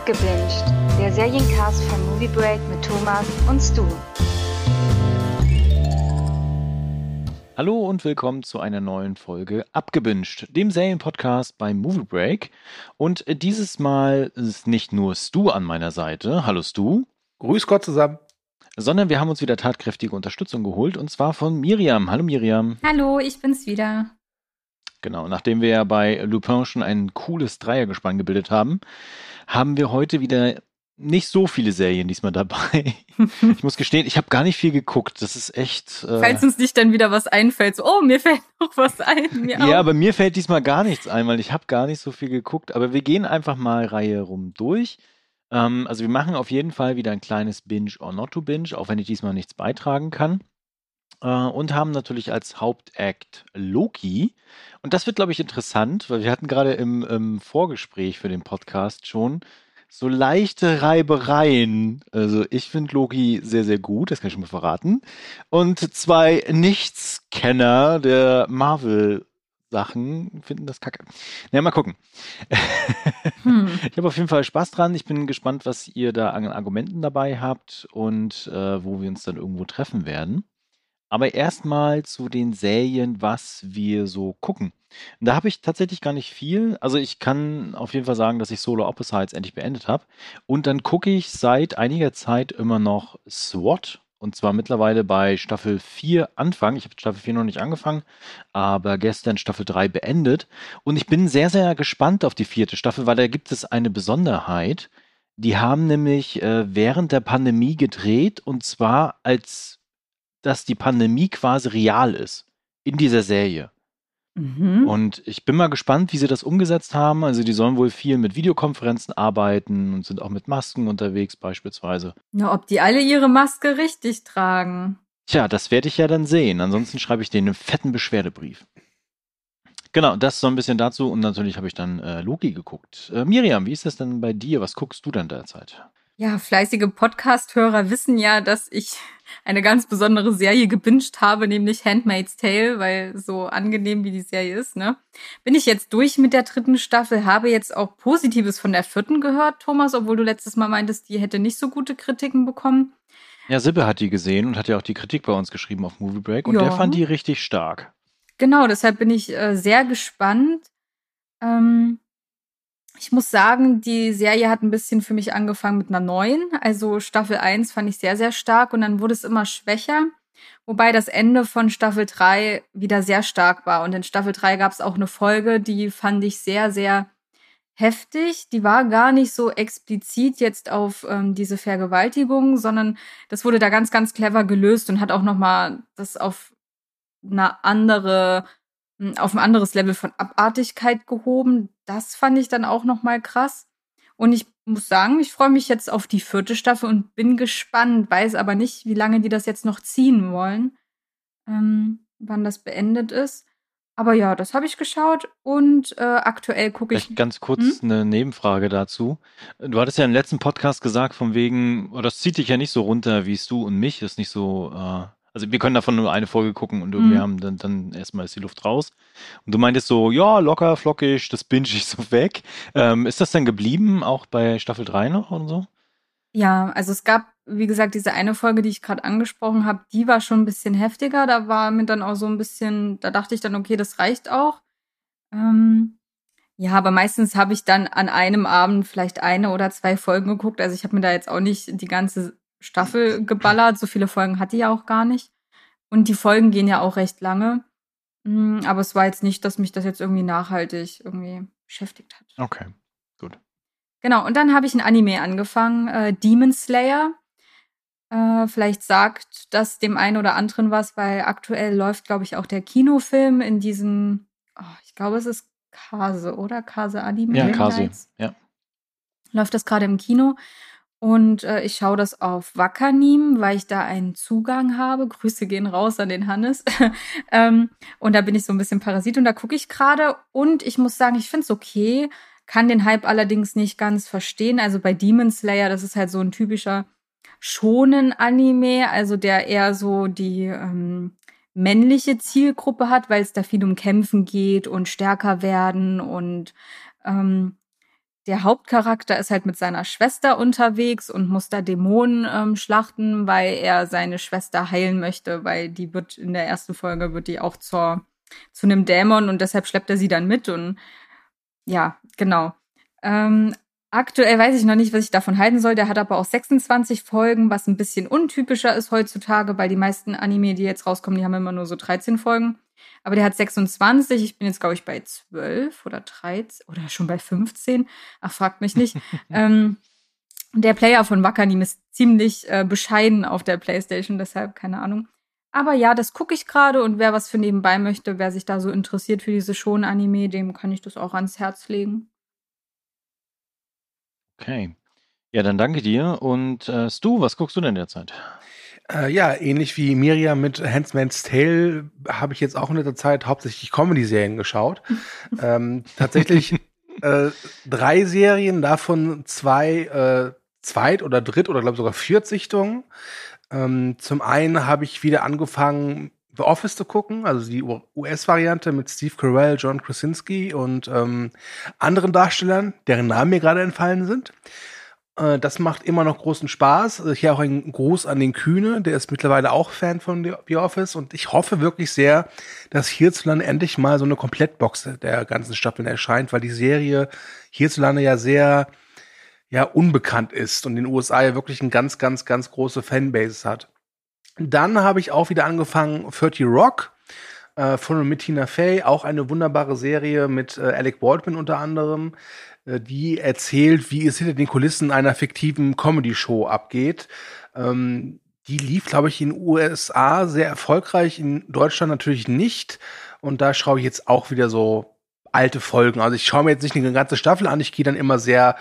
Abgebinged, der Seriencast von Movie Break mit Thomas und Stu. Hallo und willkommen zu einer neuen Folge Abgebinged, dem Serienpodcast bei Movie Break. Und dieses Mal ist nicht nur Stu an meiner Seite. Hallo Stu. Grüß Gott zusammen. Sondern wir haben uns wieder tatkräftige Unterstützung geholt und zwar von Miriam. Hallo Miriam. Hallo, ich bin's wieder. Genau, nachdem wir ja bei Lupin schon ein cooles Dreiergespann gebildet haben, haben wir heute wieder nicht so viele Serien diesmal dabei. ich muss gestehen, ich habe gar nicht viel geguckt. Das ist echt. Äh Falls uns nicht dann wieder was einfällt, so, oh, mir fällt noch was ein. Ja, auch. aber mir fällt diesmal gar nichts ein, weil ich habe gar nicht so viel geguckt. Aber wir gehen einfach mal Reihe rum durch. Ähm, also wir machen auf jeden Fall wieder ein kleines Binge or not to Binge, auch wenn ich diesmal nichts beitragen kann. Äh, und haben natürlich als Hauptakt Loki. Und das wird, glaube ich, interessant, weil wir hatten gerade im, im Vorgespräch für den Podcast schon so leichte Reibereien. Also ich finde Loki sehr, sehr gut, das kann ich schon mal verraten. Und zwei Nichtskenner der Marvel Sachen finden das kacke. Na, mal gucken. Hm. Ich habe auf jeden Fall Spaß dran. Ich bin gespannt, was ihr da an Argumenten dabei habt und äh, wo wir uns dann irgendwo treffen werden. Aber erstmal zu den Serien, was wir so gucken. Da habe ich tatsächlich gar nicht viel. Also ich kann auf jeden Fall sagen, dass ich Solo Opposites endlich beendet habe. Und dann gucke ich seit einiger Zeit immer noch SWAT. Und zwar mittlerweile bei Staffel 4 Anfang. Ich habe Staffel 4 noch nicht angefangen, aber gestern Staffel 3 beendet. Und ich bin sehr, sehr gespannt auf die vierte Staffel, weil da gibt es eine Besonderheit. Die haben nämlich äh, während der Pandemie gedreht und zwar als dass die Pandemie quasi real ist in dieser Serie. Mhm. Und ich bin mal gespannt, wie sie das umgesetzt haben. Also die sollen wohl viel mit Videokonferenzen arbeiten und sind auch mit Masken unterwegs beispielsweise. Na, ob die alle ihre Maske richtig tragen. Tja, das werde ich ja dann sehen. Ansonsten schreibe ich denen einen fetten Beschwerdebrief. Genau, das so ein bisschen dazu. Und natürlich habe ich dann äh, Loki geguckt. Äh, Miriam, wie ist das denn bei dir? Was guckst du denn derzeit? Ja, fleißige Podcast-Hörer wissen ja, dass ich eine ganz besondere Serie gebinged habe, nämlich Handmaid's Tale, weil so angenehm wie die Serie ist, ne? Bin ich jetzt durch mit der dritten Staffel, habe jetzt auch Positives von der vierten gehört, Thomas, obwohl du letztes Mal meintest, die hätte nicht so gute Kritiken bekommen. Ja, Sibbe hat die gesehen und hat ja auch die Kritik bei uns geschrieben auf Movie Break und ja. der fand die richtig stark. Genau, deshalb bin ich äh, sehr gespannt. Ähm, ich muss sagen, die Serie hat ein bisschen für mich angefangen mit einer neuen. Also Staffel 1 fand ich sehr, sehr stark und dann wurde es immer schwächer. Wobei das Ende von Staffel 3 wieder sehr stark war. Und in Staffel 3 gab es auch eine Folge, die fand ich sehr, sehr heftig. Die war gar nicht so explizit jetzt auf ähm, diese Vergewaltigung, sondern das wurde da ganz, ganz clever gelöst und hat auch nochmal das auf eine andere auf ein anderes Level von Abartigkeit gehoben. Das fand ich dann auch noch mal krass. Und ich muss sagen, ich freue mich jetzt auf die vierte Staffel und bin gespannt, weiß aber nicht, wie lange die das jetzt noch ziehen wollen, ähm, wann das beendet ist. Aber ja, das habe ich geschaut und äh, aktuell gucke ich. Vielleicht ganz kurz hm? eine Nebenfrage dazu. Du hattest ja im letzten Podcast gesagt, von wegen, oh, das zieht dich ja nicht so runter wie es du und mich, ist nicht so äh, also wir können davon nur eine Folge gucken und irgendwie mhm. haben dann, dann erstmal ist die Luft raus. Und du meintest so, ja, locker, flockig, das binge ich so weg. Ähm, ist das dann geblieben, auch bei Staffel 3 noch und so? Ja, also es gab, wie gesagt, diese eine Folge, die ich gerade angesprochen habe, die war schon ein bisschen heftiger. Da war mir dann auch so ein bisschen, da dachte ich dann, okay, das reicht auch. Ähm, ja, aber meistens habe ich dann an einem Abend vielleicht eine oder zwei Folgen geguckt. Also ich habe mir da jetzt auch nicht die ganze Staffel geballert. So viele Folgen hat die ja auch gar nicht. Und die Folgen gehen ja auch recht lange. Mm, aber es war jetzt nicht, dass mich das jetzt irgendwie nachhaltig irgendwie beschäftigt hat. Okay, gut. Genau, und dann habe ich ein Anime angefangen, äh, Demon Slayer. Äh, vielleicht sagt das dem einen oder anderen was, weil aktuell läuft, glaube ich, auch der Kinofilm in diesen, oh, ich glaube, es ist Kase, oder? Kase Anime. Ja, Kase, ja. Läuft das gerade im Kino. Und äh, ich schaue das auf Wackernim, weil ich da einen Zugang habe. Grüße gehen raus an den Hannes. ähm, und da bin ich so ein bisschen Parasit und da gucke ich gerade. Und ich muss sagen, ich finde es okay, kann den Hype allerdings nicht ganz verstehen. Also bei Demon Slayer, das ist halt so ein typischer schonen Anime, also der eher so die ähm, männliche Zielgruppe hat, weil es da viel um Kämpfen geht und stärker werden und ähm, der Hauptcharakter ist halt mit seiner Schwester unterwegs und muss da Dämonen ähm, schlachten, weil er seine Schwester heilen möchte, weil die wird in der ersten Folge wird die auch zur zu einem Dämon und deshalb schleppt er sie dann mit und ja, genau. Ähm, aktuell weiß ich noch nicht, was ich davon halten soll. Der hat aber auch 26 Folgen, was ein bisschen untypischer ist heutzutage, weil die meisten Anime, die jetzt rauskommen, die haben immer nur so 13 Folgen. Aber der hat 26. Ich bin jetzt, glaube ich, bei 12 oder 13 oder schon bei 15. Ach, fragt mich nicht. ähm, der Player von Wakanim ist ziemlich äh, bescheiden auf der Playstation, deshalb keine Ahnung. Aber ja, das gucke ich gerade und wer was für nebenbei möchte, wer sich da so interessiert für diese Schon-Anime, dem kann ich das auch ans Herz legen. Okay. Ja, dann danke dir. Und äh, Stu, was guckst du denn derzeit? Äh, ja, ähnlich wie Miriam mit Handsman's Tale habe ich jetzt auch in letzter Zeit hauptsächlich Comedy-Serien geschaut. ähm, tatsächlich äh, drei Serien, davon zwei äh, Zweit- oder Dritt- oder glaube sogar Viertsichtungen. Ähm, zum einen habe ich wieder angefangen, The Office zu gucken, also die US-Variante mit Steve Carell, John Krasinski und ähm, anderen Darstellern, deren Namen mir gerade entfallen sind. Äh, das macht immer noch großen Spaß. Also hier auch ein Gruß an den Kühne, der ist mittlerweile auch Fan von The Office und ich hoffe wirklich sehr, dass hierzulande endlich mal so eine Komplettbox der ganzen Staffeln erscheint, weil die Serie hierzulande ja sehr ja unbekannt ist und in den USA ja wirklich ein ganz, ganz, ganz große Fanbase hat. Dann habe ich auch wieder angefangen 30 Rock äh, von und mit Tina Fey, auch eine wunderbare Serie mit äh, Alec Baldwin unter anderem, äh, die erzählt, wie es hinter den Kulissen einer fiktiven Comedy-Show abgeht. Ähm, die lief, glaube ich, in den USA sehr erfolgreich, in Deutschland natürlich nicht. Und da schaue ich jetzt auch wieder so alte Folgen. Also ich schaue mir jetzt nicht eine ganze Staffel an, ich gehe dann immer sehr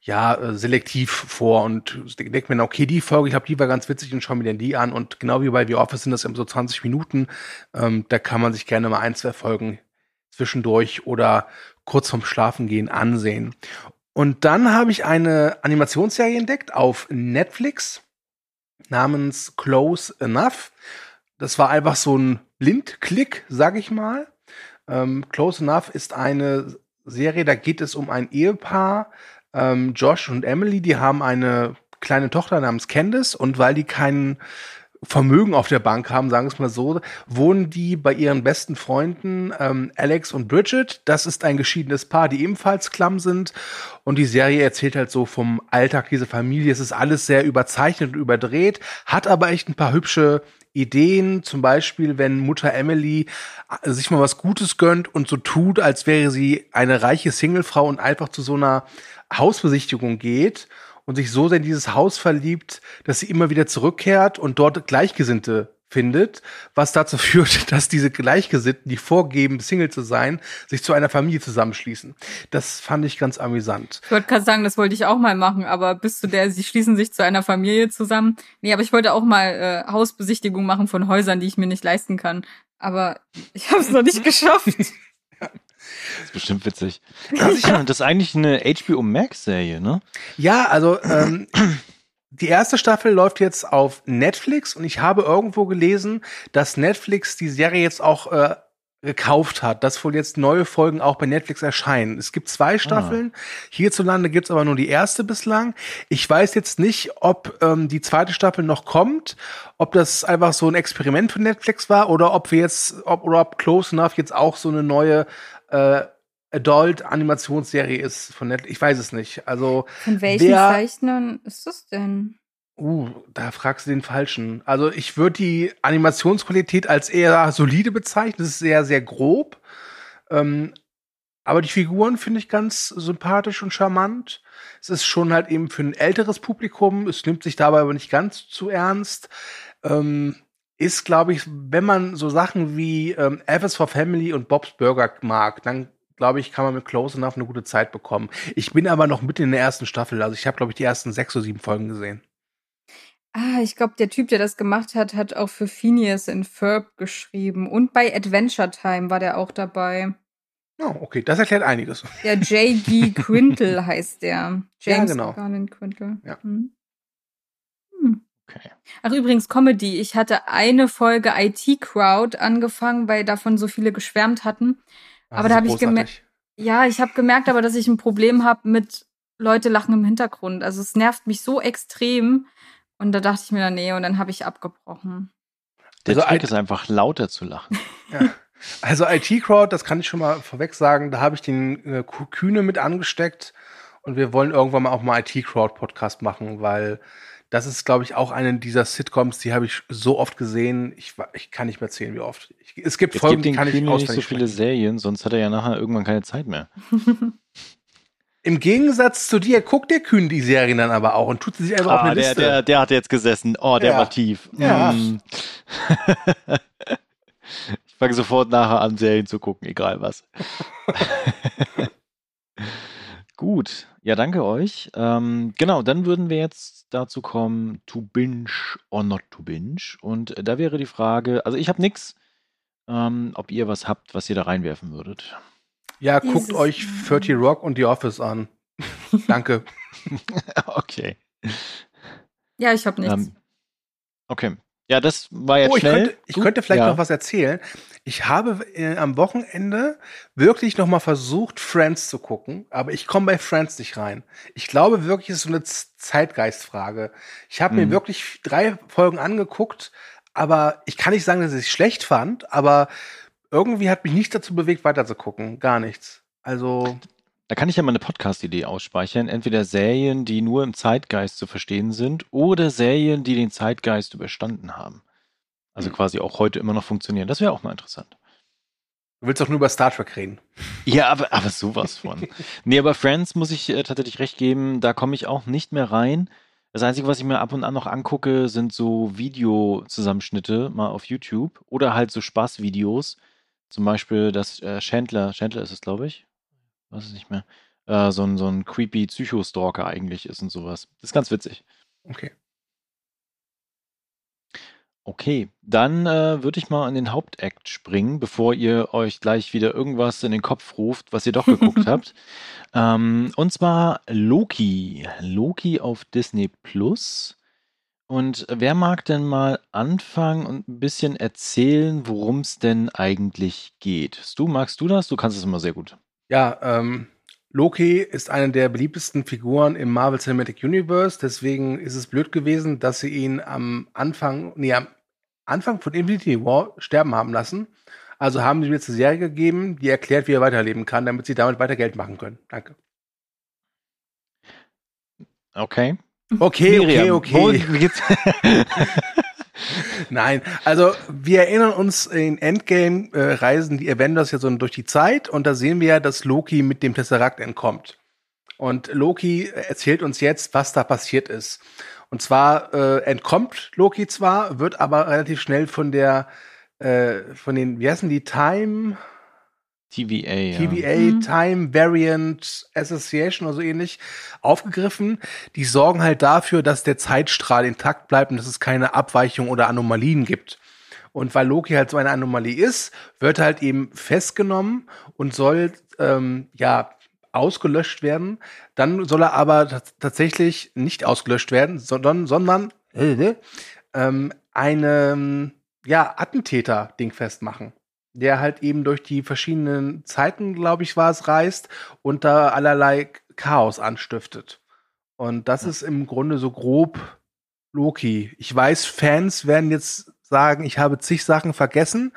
ja, äh, selektiv vor und denke mir, okay, die Folge, ich glaube, die war ganz witzig und schau mir denn die an. Und genau wie bei The Office sind das eben so 20 Minuten. Ähm, da kann man sich gerne mal ein, zwei Folgen zwischendurch oder kurz vorm Schlafengehen ansehen. Und dann habe ich eine Animationsserie entdeckt auf Netflix namens Close Enough. Das war einfach so ein Blindklick, sag ich mal. Ähm, Close Enough ist eine Serie, da geht es um ein Ehepaar, ähm, Josh und Emily, die haben eine kleine Tochter namens Candice und weil die keinen Vermögen auf der Bank haben, sagen wir es mal so, wohnen die bei ihren besten Freunden ähm, Alex und Bridget. Das ist ein geschiedenes Paar, die ebenfalls klamm sind. Und die Serie erzählt halt so vom Alltag dieser Familie. Es ist alles sehr überzeichnet und überdreht, hat aber echt ein paar hübsche Ideen, zum Beispiel, wenn Mutter Emily äh, sich mal was Gutes gönnt und so tut, als wäre sie eine reiche Singlefrau und einfach zu so einer Hausbesichtigung geht und sich so sehr in dieses Haus verliebt, dass sie immer wieder zurückkehrt und dort Gleichgesinnte findet, was dazu führt, dass diese Gleichgesinnten, die vorgeben, Single zu sein, sich zu einer Familie zusammenschließen. Das fand ich ganz amüsant. Ich wollte gerade sagen, das wollte ich auch mal machen, aber bis zu der, sie schließen sich zu einer Familie zusammen. Nee, aber ich wollte auch mal äh, Hausbesichtigung machen von Häusern, die ich mir nicht leisten kann. Aber ich habe es noch nicht geschafft. Das ist bestimmt witzig. Das ist eigentlich eine HBO Max-Serie, ne? Ja, also ähm, die erste Staffel läuft jetzt auf Netflix und ich habe irgendwo gelesen, dass Netflix die Serie jetzt auch äh, gekauft hat, dass wohl jetzt neue Folgen auch bei Netflix erscheinen. Es gibt zwei Staffeln. Ah. Hierzulande gibt's aber nur die erste bislang. Ich weiß jetzt nicht, ob ähm, die zweite Staffel noch kommt, ob das einfach so ein Experiment für Netflix war oder ob wir jetzt, ob, oder ob Close Enough jetzt auch so eine neue äh, Adult-Animationsserie ist von Netflix. Ich weiß es nicht. Also von welchen wer, Zeichnern ist das denn? Uh, da fragst du den Falschen. Also ich würde die Animationsqualität als eher solide bezeichnen. Das ist sehr, sehr grob. Ähm, aber die Figuren finde ich ganz sympathisch und charmant. Es ist schon halt eben für ein älteres Publikum. Es nimmt sich dabei aber nicht ganz zu ernst. Ähm, ist, glaube ich, wenn man so Sachen wie ähm, Elvis for Family und Bob's Burger mag, dann glaube ich, kann man mit Close Enough eine gute Zeit bekommen. Ich bin aber noch mitten in der ersten Staffel. Also ich habe, glaube ich, die ersten sechs oder sieben Folgen gesehen. Ah, ich glaube, der Typ, der das gemacht hat, hat auch für Phineas in Ferb geschrieben. Und bei Adventure Time war der auch dabei. Oh, okay, das erklärt einiges. Der J.G. Quintel heißt der. James ja, genau. Garland Quintel. Ja. Hm. Okay. Ach, übrigens, Comedy. Ich hatte eine Folge IT Crowd angefangen, weil davon so viele geschwärmt hatten. Das aber da habe ich gemerkt, ja, ich habe gemerkt aber, dass ich ein Problem habe mit Leute lachen im Hintergrund. Also es nervt mich so extrem. Und da dachte ich mir dann, nee, und dann habe ich abgebrochen. Der Also Trick ist einfach lauter zu lachen. Ja. Also IT-Crowd, das kann ich schon mal vorweg sagen, da habe ich den äh, Kühne mit angesteckt und wir wollen irgendwann mal auch mal IT-Crowd-Podcast machen, weil das ist, glaube ich, auch eine dieser Sitcoms, die habe ich so oft gesehen, ich, ich kann nicht mehr zählen, wie oft. Ich, es gibt Jetzt Folgen, gibt die kann ich nicht so viele sprechen. Serien, sonst hat er ja nachher irgendwann keine Zeit mehr. Im Gegensatz zu dir guckt der Kühn die Serien dann aber auch und tut sie sich einfach auf Ah, eine der, Liste. der, der hat jetzt gesessen. Oh, der Ja. war tief. Ja. Mm. ich fange sofort nachher an, Serien zu gucken, egal was. Gut, ja, danke euch. Ähm, genau, dann würden wir jetzt dazu kommen, to binge or not to binge. Und äh, da wäre die Frage, also ich habe nix, ähm, ob ihr was habt, was ihr da reinwerfen würdet. ja, guckt Dieses- euch 30 Rock und The Office an. Danke. okay. Ja, ich habe nichts. Ähm, okay. Ja, das war jetzt Oh, ich schnell. könnte, ich könnte vielleicht ja. noch was erzählen. Ich habe äh, am Wochenende wirklich noch mal versucht, Friends zu gucken, aber ich komme bei Friends nicht rein. Ich glaube wirklich, es ist so eine Zeitgeistfrage. Ich habe Mhm. mir wirklich drei Folgen angeguckt, aber ich kann nicht sagen, dass ich es schlecht fand, aber irgendwie hat mich nicht dazu bewegt, weiter zu gucken. Gar nichts. Also, Da kann ich ja mal eine Podcast-Idee ausspeichern. Entweder Serien, die nur im Zeitgeist zu verstehen sind, oder Serien, die den Zeitgeist überstanden haben. Also Hm. quasi auch heute immer noch funktionieren. Das wäre auch mal interessant. du willst doch nur über Star Trek reden. Ja, aber, aber sowas von. nee, aber Friends muss ich äh, tatsächlich recht geben, da komme ich auch nicht mehr rein. Das Einzige, was ich mir ab und an noch angucke, sind so Videozusammenschnitte mal auf YouTube oder halt so Spaßvideos. Zum Beispiel das äh, Chandler, Chandler ist es, glaube ich. Weiß es nicht mehr. Äh, so, ein, so ein creepy Psychostalker eigentlich ist und sowas. Das ist ganz witzig. Okay. Okay, dann äh, würde ich mal an den Hauptakt springen, bevor ihr euch gleich wieder irgendwas in den Kopf ruft, was ihr doch geguckt habt. Ähm, und zwar Loki. Loki auf Disney Plus. Und wer mag denn mal anfangen und ein bisschen erzählen, worum es denn eigentlich geht? Stu, magst du das? Du kannst es immer sehr gut. Ja, ähm, Loki ist eine der beliebtesten Figuren im Marvel Cinematic Universe, deswegen ist es blöd gewesen, dass sie ihn am Anfang, nee, am Anfang von Infinity War sterben haben lassen. Also haben sie mir jetzt eine Serie gegeben, die erklärt, wie er weiterleben kann, damit sie damit weiter Geld machen können. Danke. Okay. Okay, okay, Miriam, okay. wo geht's? Nein, also wir erinnern uns in Endgame äh, reisen die Avengers ja so durch die Zeit und da sehen wir ja, dass Loki mit dem Tesseract entkommt. Und Loki erzählt uns jetzt, was da passiert ist. Und zwar äh, entkommt Loki zwar, wird aber relativ schnell von der äh, von den wie heißen die Time TVA. Ja. TVA, Mhm. Time Variant Association oder so ähnlich, aufgegriffen. Die sorgen halt dafür, dass der Zeitstrahl intakt bleibt und dass es keine Abweichung oder Anomalien gibt. Und weil Loki halt so eine Anomalie ist, wird er halt eben festgenommen und soll ähm, ja ausgelöscht werden. Dann soll er aber tats- tatsächlich nicht ausgelöscht werden, sondern, sondern äh, ähm, einem ja, Attentäter Ding festmachen der halt eben durch die verschiedenen Zeiten, glaube ich, war es, reist und da allerlei Chaos anstiftet. Und das ist im Grunde so grob Loki. Ich weiß, Fans werden jetzt sagen, ich habe zig Sachen vergessen,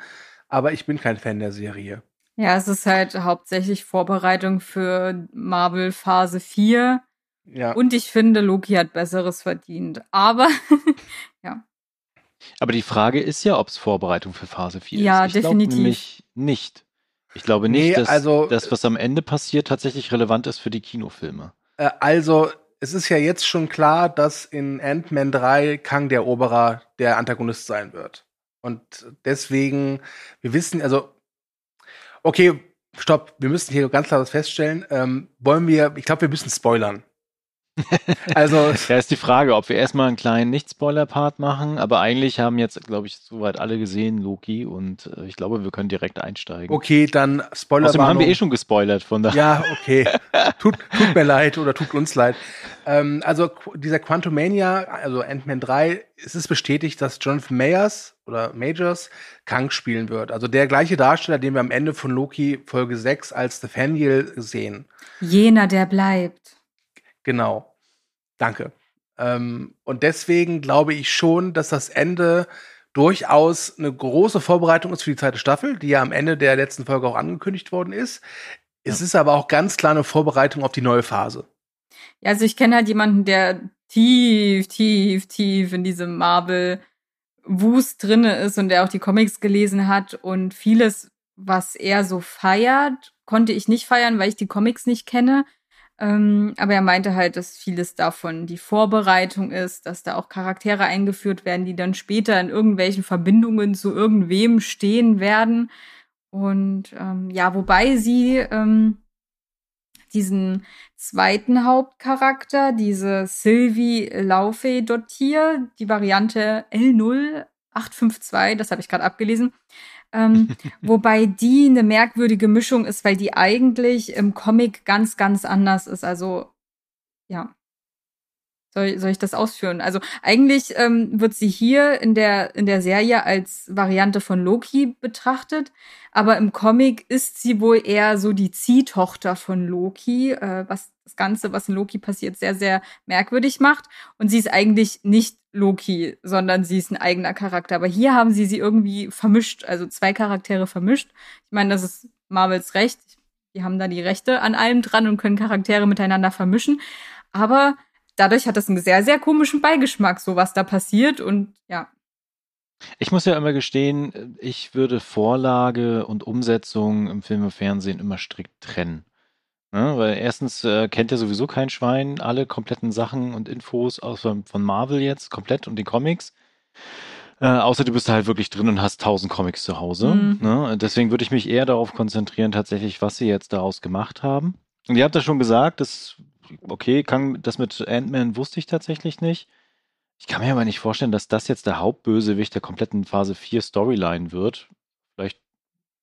aber ich bin kein Fan der Serie. Ja, es ist halt hauptsächlich Vorbereitung für Marvel Phase 4. Ja. Und ich finde, Loki hat Besseres verdient. Aber Aber die Frage ist ja, ob es Vorbereitung für Phase 4 Ja, ist. Ich definitiv. glaube nämlich nicht. Ich glaube nicht, Nee, dass also- das, was am Ende passiert, tatsächlich relevant ist für die Kinofilme. Äh, also, es ist ja jetzt schon klar, dass in Ant-Man 3 Kang der Eroberer der Antagonist sein wird. Und deswegen, wir wissen, also, okay, stopp, wir müssen hier ganz klar was feststellen. Ähm, wollen wir, ich glaube, wir müssen spoilern. also, Da ist die Frage, ob wir erstmal einen kleinen Nicht-Spoiler-Part machen, aber eigentlich haben jetzt, glaube ich, soweit alle gesehen, Loki, und äh, ich glaube, wir können direkt einsteigen. okay, dann Spoiler. Außerdem haben wir eh schon gespoilert, von daher. Ja, okay. tut, tut mir leid oder tut uns leid. Ähm, also dieser Quantumania, also Ant-Man 3, es ist bestätigt, dass Jonathan Mayers oder Majors Kang spielen wird. Also der gleiche Darsteller, den wir am Ende von Loki Folge 6 als Nathaniel sehen. jener, der bleibt. Genau. Danke. Ähm, und deswegen glaube ich schon, dass das Ende durchaus eine große Vorbereitung ist für die zweite Staffel, die ja am Ende der letzten Folge auch angekündigt worden ist. Es ja. ist aber auch ganz klar eine Vorbereitung auf die neue Phase. Ja, also ich kenne halt jemanden, der tief, tief, tief in diesem Marvel Wust drinne ist und der auch die Comics gelesen hat und vieles, was er so feiert, konnte ich nicht feiern, weil ich die Comics nicht kenne. Ähm, aber er meinte halt, dass vieles davon die Vorbereitung ist, dass da auch Charaktere eingeführt werden, die dann später in irgendwelchen Verbindungen zu irgendwem stehen werden. Und ähm, ja, wobei sie ähm, diesen zweiten Hauptcharakter, diese Sylvie Laufey Dottier, die Variante L0852, das habe ich gerade abgelesen, ähm, wobei die eine merkwürdige Mischung ist, weil die eigentlich im Comic ganz, ganz anders ist. Also, ja. Soll, soll ich das ausführen? Also eigentlich ähm, wird sie hier in der, in der Serie als Variante von Loki betrachtet, aber im Comic ist sie wohl eher so die Ziehtochter von Loki, äh, was das Ganze, was in Loki passiert, sehr, sehr merkwürdig macht. Und sie ist eigentlich nicht Loki, sondern sie ist ein eigener Charakter. Aber hier haben sie sie irgendwie vermischt, also zwei Charaktere vermischt. Ich meine, das ist Marvels Recht. Die haben da die Rechte an allem dran und können Charaktere miteinander vermischen. Aber dadurch hat das einen sehr, sehr komischen Beigeschmack, so was da passiert und ja. Ich muss ja immer gestehen, ich würde Vorlage und Umsetzung im Film und Fernsehen immer strikt trennen. Ne? Weil erstens äh, kennt ja sowieso kein Schwein alle kompletten Sachen und Infos außer von Marvel jetzt, komplett und den Comics. Äh, außer du bist halt wirklich drin und hast tausend Comics zu Hause. Mhm. Ne? Deswegen würde ich mich eher darauf konzentrieren, tatsächlich, was sie jetzt daraus gemacht haben. Und ihr habt ja schon gesagt, das, okay, kann, das mit Ant-Man wusste ich tatsächlich nicht. Ich kann mir aber nicht vorstellen, dass das jetzt der Hauptbösewicht der kompletten Phase 4 Storyline wird. Vielleicht,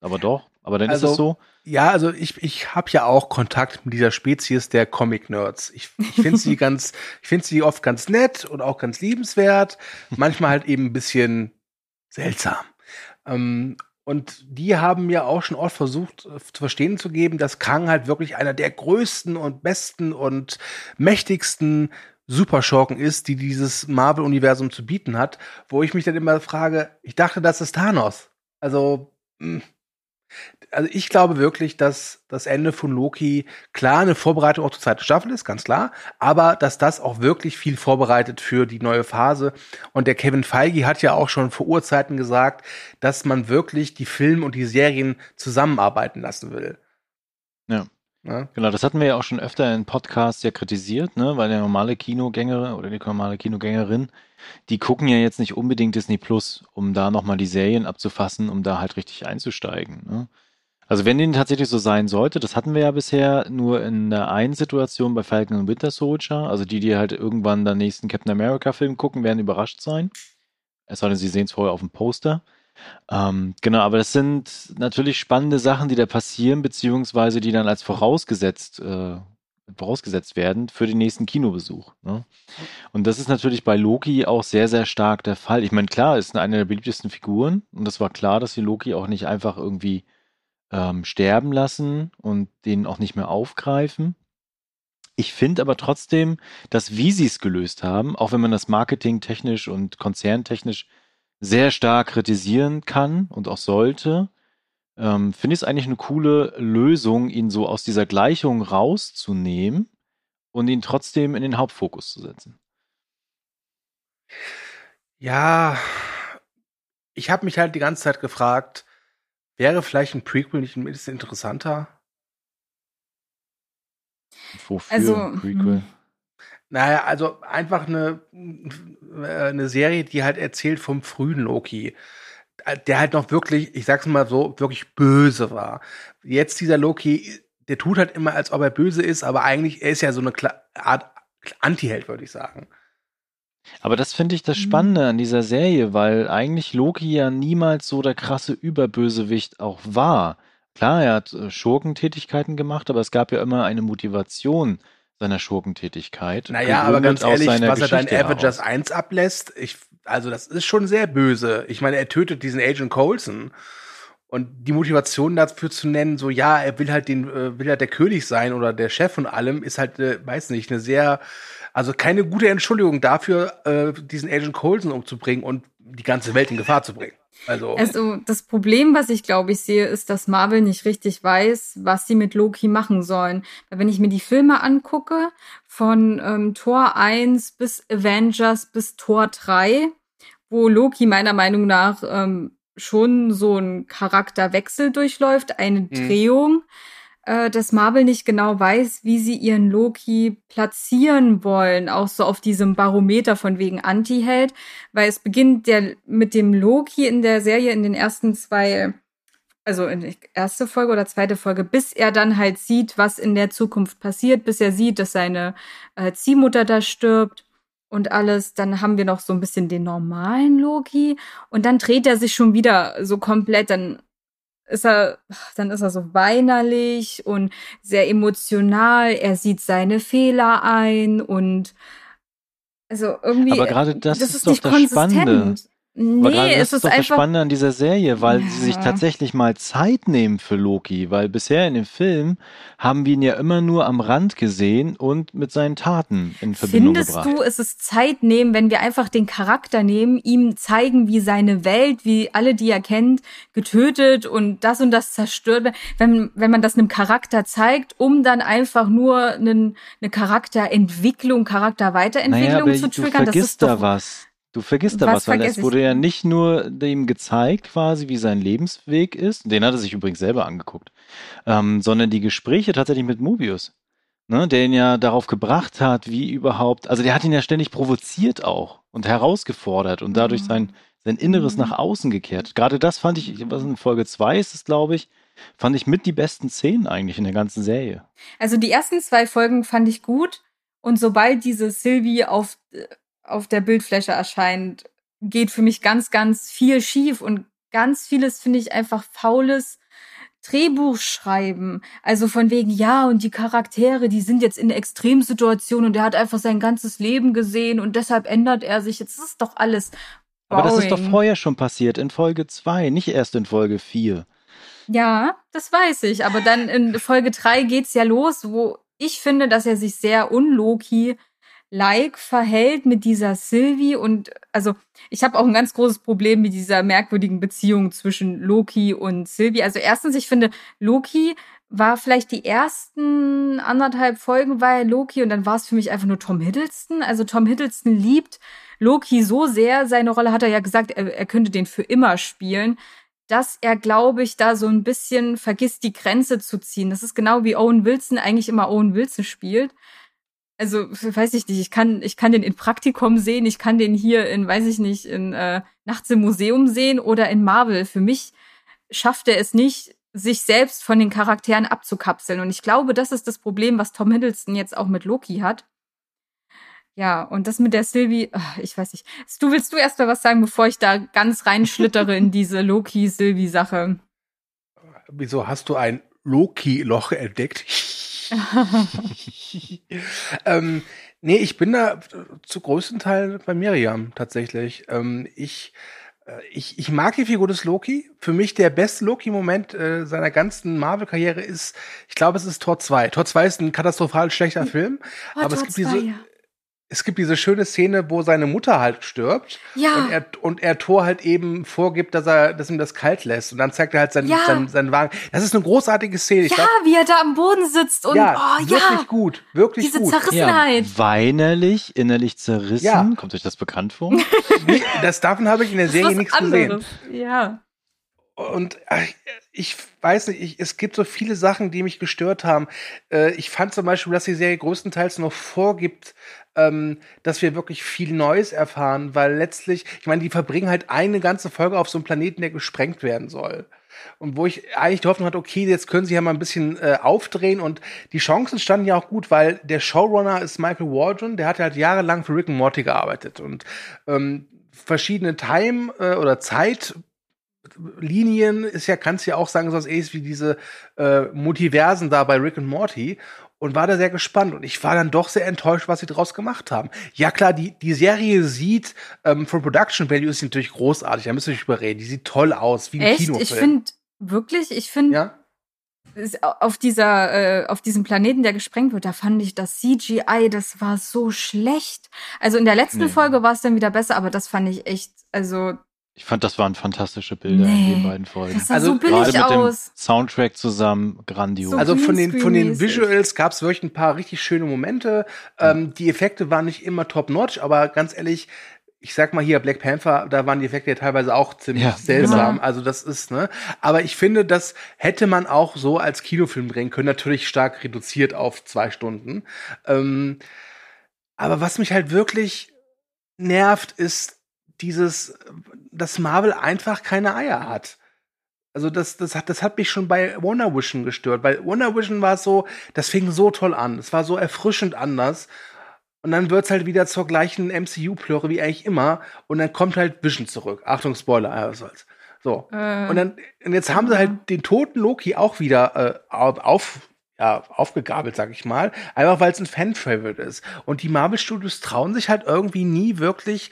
aber doch. Aber dann also, ist es so. Ja, also ich, ich habe ja auch Kontakt mit dieser Spezies der Comic-Nerds. Ich, ich finde sie ganz, ich finde sie oft ganz nett und auch ganz liebenswert. Manchmal halt eben ein bisschen seltsam. Ähm, und die haben mir auch schon oft versucht äh, zu verstehen zu geben, dass Kang halt wirklich einer der größten und besten und mächtigsten Superschurken ist, die dieses Marvel-Universum zu bieten hat, wo ich mich dann immer frage, ich dachte, das ist Thanos. Also, mh, hm, also ich glaube wirklich, dass das Ende von Loki klar eine Vorbereitung auch zur zweiten Staffel ist, ganz klar, aber dass das auch wirklich viel vorbereitet für die neue Phase. Und der Kevin Feige hat ja auch schon vor Urzeiten gesagt, dass man wirklich die Filme und die Serien zusammenarbeiten lassen will. Ja. Ja. Genau, das hatten wir ja auch schon öfter in Podcasts ja kritisiert, ne? weil der normale Kinogänger oder die normale Kinogängerin, die gucken ja jetzt nicht unbedingt Disney Plus, um da nochmal die Serien abzufassen, um da halt richtig einzusteigen. Ne? Also wenn denen tatsächlich so sein sollte, das hatten wir ja bisher nur in der einen Situation bei Falcon und Winter Soldier, also die, die halt irgendwann den nächsten Captain America Film gucken, werden überrascht sein. Es sei denn, sie sehen es vorher auf dem Poster. Ähm, genau, aber das sind natürlich spannende Sachen, die da passieren, beziehungsweise die dann als vorausgesetzt, äh, vorausgesetzt werden für den nächsten Kinobesuch. Ne? Und das ist natürlich bei Loki auch sehr, sehr stark der Fall. Ich meine, klar, ist eine der beliebtesten Figuren und das war klar, dass sie Loki auch nicht einfach irgendwie ähm, sterben lassen und den auch nicht mehr aufgreifen. Ich finde aber trotzdem, dass wie sie es gelöst haben, auch wenn man das Marketing technisch und konzerntechnisch sehr stark kritisieren kann und auch sollte, ähm, finde ich es eigentlich eine coole Lösung, ihn so aus dieser Gleichung rauszunehmen und ihn trotzdem in den Hauptfokus zu setzen. Ja, ich habe mich halt die ganze Zeit gefragt, wäre vielleicht ein Prequel nicht ein bisschen interessanter? Wofür also, Prequel? Hm. Naja, also einfach eine, äh, eine Serie, die halt erzählt vom frühen Loki. Der halt noch wirklich, ich sag's mal so, wirklich böse war. Jetzt dieser Loki, der tut halt immer, als ob er böse ist, aber eigentlich, er ist ja so eine Art Anti-Held, würde ich sagen. Aber das finde ich das mhm. Spannende an dieser Serie, weil eigentlich Loki ja niemals so der krasse Überbösewicht auch war. Klar, er hat äh, Schurkentätigkeiten gemacht, aber es gab ja immer eine Motivation, seiner Schurkentätigkeit. Naja, aber ganz ehrlich, was Geschichte er dann Avengers heraus. 1 ablässt, ich, also das ist schon sehr böse. Ich meine, er tötet diesen Agent Coulson Und die Motivation dafür zu nennen, so ja, er will halt den, äh, will halt der König sein oder der Chef von allem, ist halt, äh, weiß nicht, eine sehr, also keine gute Entschuldigung dafür, äh, diesen Agent Coulson umzubringen und die ganze Welt in Gefahr zu bringen. Also, also das Problem, was ich glaube ich sehe, ist, dass Marvel nicht richtig weiß, was sie mit Loki machen sollen. Weil wenn ich mir die Filme angucke, von ähm, Tor 1 bis Avengers bis Tor 3, wo Loki meiner Meinung nach ähm, schon so ein Charakterwechsel durchläuft, eine mhm. Drehung, äh, dass Marvel nicht genau weiß, wie sie ihren Loki platzieren wollen, auch so auf diesem Barometer von wegen Anti-Held, weil es beginnt der mit dem Loki in der Serie in den ersten zwei also in der erste Folge oder zweite Folge, bis er dann halt sieht, was in der Zukunft passiert, bis er sieht, dass seine äh, Ziehmutter da stirbt und alles. Dann haben wir noch so ein bisschen den normalen Loki und dann dreht er sich schon wieder so komplett. Dann ist er, dann ist er so weinerlich und sehr emotional. Er sieht seine Fehler ein und also irgendwie. Aber gerade das, das ist, ist doch das. Spannende. Nee, das ist, ist doch das Spannende an dieser Serie, weil ja. sie sich tatsächlich mal Zeit nehmen für Loki, weil bisher in dem Film haben wir ihn ja immer nur am Rand gesehen und mit seinen Taten in Verbindung Findest gebracht. Findest du, es ist Zeit nehmen, wenn wir einfach den Charakter nehmen, ihm zeigen, wie seine Welt, wie alle, die er kennt, getötet und das und das zerstört wird, wenn, wenn man das einem Charakter zeigt, um dann einfach nur einen, eine Charakterentwicklung, Charakterweiterentwicklung naja, zu triggern, das ist da was. Du vergisst da was, was weil es wurde ja nicht nur dem gezeigt, quasi, wie sein Lebensweg ist, den hat er sich übrigens selber angeguckt, ähm, sondern die Gespräche tatsächlich mit Mobius, ne, der ihn ja darauf gebracht hat, wie überhaupt, also der hat ihn ja ständig provoziert auch und herausgefordert und dadurch mhm. sein, sein Inneres mhm. nach außen gekehrt. Gerade das fand ich, was in Folge 2 ist es, glaube ich, fand ich mit die besten Szenen eigentlich in der ganzen Serie. Also die ersten zwei Folgen fand ich gut. Und sobald diese Sylvie auf äh, auf der Bildfläche erscheint, geht für mich ganz, ganz viel schief und ganz vieles finde ich einfach faules Drehbuch schreiben. Also von wegen, ja, und die Charaktere, die sind jetzt in Extremsituationen und er hat einfach sein ganzes Leben gesehen und deshalb ändert er sich. Jetzt ist doch alles. Boring. Aber das ist doch vorher schon passiert, in Folge 2, nicht erst in Folge 4. Ja, das weiß ich. Aber dann in Folge 3 geht's ja los, wo ich finde, dass er sich sehr unloki like verhält mit dieser Sylvie und also ich habe auch ein ganz großes Problem mit dieser merkwürdigen Beziehung zwischen Loki und Sylvie. Also erstens, ich finde Loki war vielleicht die ersten anderthalb Folgen war Loki und dann war es für mich einfach nur Tom Hiddleston. Also Tom Hiddleston liebt Loki so sehr, seine Rolle hat er ja gesagt, er, er könnte den für immer spielen, dass er, glaube ich, da so ein bisschen vergisst, die Grenze zu ziehen. Das ist genau wie Owen Wilson eigentlich immer Owen Wilson spielt also weiß ich nicht, ich kann, ich kann den in Praktikum sehen, ich kann den hier in, weiß ich nicht, in äh, Nachts im Museum sehen oder in Marvel. Für mich schafft er es nicht, sich selbst von den Charakteren abzukapseln. Und ich glaube, das ist das Problem, was Tom Hiddleston jetzt auch mit Loki hat. Ja, und das mit der Sylvie, ich weiß nicht. Du willst du erst mal was sagen, bevor ich da ganz reinschlittere in diese Loki-Sylvie-Sache? Wieso hast du ein Loki-Loch entdeckt? ähm, nee, ich bin da zu größten Teil bei Miriam tatsächlich. Ähm, ich, äh, ich, ich mag die Figur des Loki. Für mich der beste Loki-Moment äh, seiner ganzen Marvel-Karriere ist, ich glaube, es ist Tor 2. Tor 2 ist ein katastrophal schlechter Film, oh, aber Tor es gibt 2, diese, ja es gibt diese schöne Szene, wo seine Mutter halt stirbt. Ja. Und er, und er Thor halt eben vorgibt, dass er, dass ihm das kalt lässt. Und dann zeigt er halt seinen, ja. seinen, seinen Wagen. Das ist eine großartige Szene. Ich ja, glaub, wie er da am Boden sitzt und, ja, oh, ja. Wirklich gut. Wirklich Diese gut. Zerrissenheit. Ja, weinerlich, innerlich zerrissen. Ja. Kommt euch das bekannt vor? nee, das, davon habe ich in der Serie nichts anderes. gesehen. Ja. Und ach, ich weiß nicht, ich, es gibt so viele Sachen, die mich gestört haben. Äh, ich fand zum Beispiel, dass die Serie größtenteils noch vorgibt, ähm, dass wir wirklich viel Neues erfahren, weil letztlich, ich meine, die verbringen halt eine ganze Folge auf so einem Planeten, der gesprengt werden soll. Und wo ich eigentlich die Hoffnung hatte, okay, jetzt können sie ja mal ein bisschen äh, aufdrehen und die Chancen standen ja auch gut, weil der Showrunner ist Michael Waldron, der hat halt jahrelang für Rick and Morty gearbeitet und ähm, verschiedene Time- äh, oder Zeitlinien ist ja, kannst du ja auch sagen, so was ähnliches wie diese äh, Multiversen da bei Rick and Morty und war da sehr gespannt. Und ich war dann doch sehr enttäuscht, was sie daraus gemacht haben. Ja klar, die, die Serie sieht, ähm, von Production Value ist natürlich großartig, da müssen wir nicht überreden. Die sieht toll aus, wie ein Echt? Kinofilm. Ich finde wirklich, ich finde, Ja? auf dieser, äh, auf diesem Planeten, der gesprengt wird, da fand ich das CGI, das war so schlecht. Also in der letzten Nee. Folge war es dann wieder besser, aber das fand ich echt, also Ich fand, das waren fantastische Bilder in Nee. den beiden Folgen. das sah Also so Gerade billig mit aus. dem Soundtrack zusammen grandios. So Also von den, von den. Visuals gab es wirklich ein paar richtig schöne Momente. Ähm, die Effekte waren nicht immer top-notch, aber ganz ehrlich, ich sag mal hier Black Panther, da waren die Effekte ja teilweise auch ziemlich Ja, seltsam. genau. Also das ist, ne? Aber ich finde, das hätte man auch so als Kinofilm drehen können, natürlich stark reduziert auf zwei Stunden. Ähm, aber was mich halt wirklich nervt, ist dieses, dass Marvel einfach keine Eier hat. Also das, das hat, das hat mich schon bei Wonder Vision gestört. Bei Wonder Vision war so, das fing so toll an. Es war so erfrischend anders. Und dann wird's halt wieder zur gleichen MCU-Plöre wie eigentlich immer. Und dann kommt halt Vision zurück. Achtung, Spoiler, ja, was soll's. So. Äh, Und dann, und jetzt haben sie halt den toten Loki auch wieder äh, auf, ja, aufgegabelt, sag ich mal. Einfach weil es ein Fan-Favorite ist. Und die Marvel-Studios trauen sich halt irgendwie nie wirklich,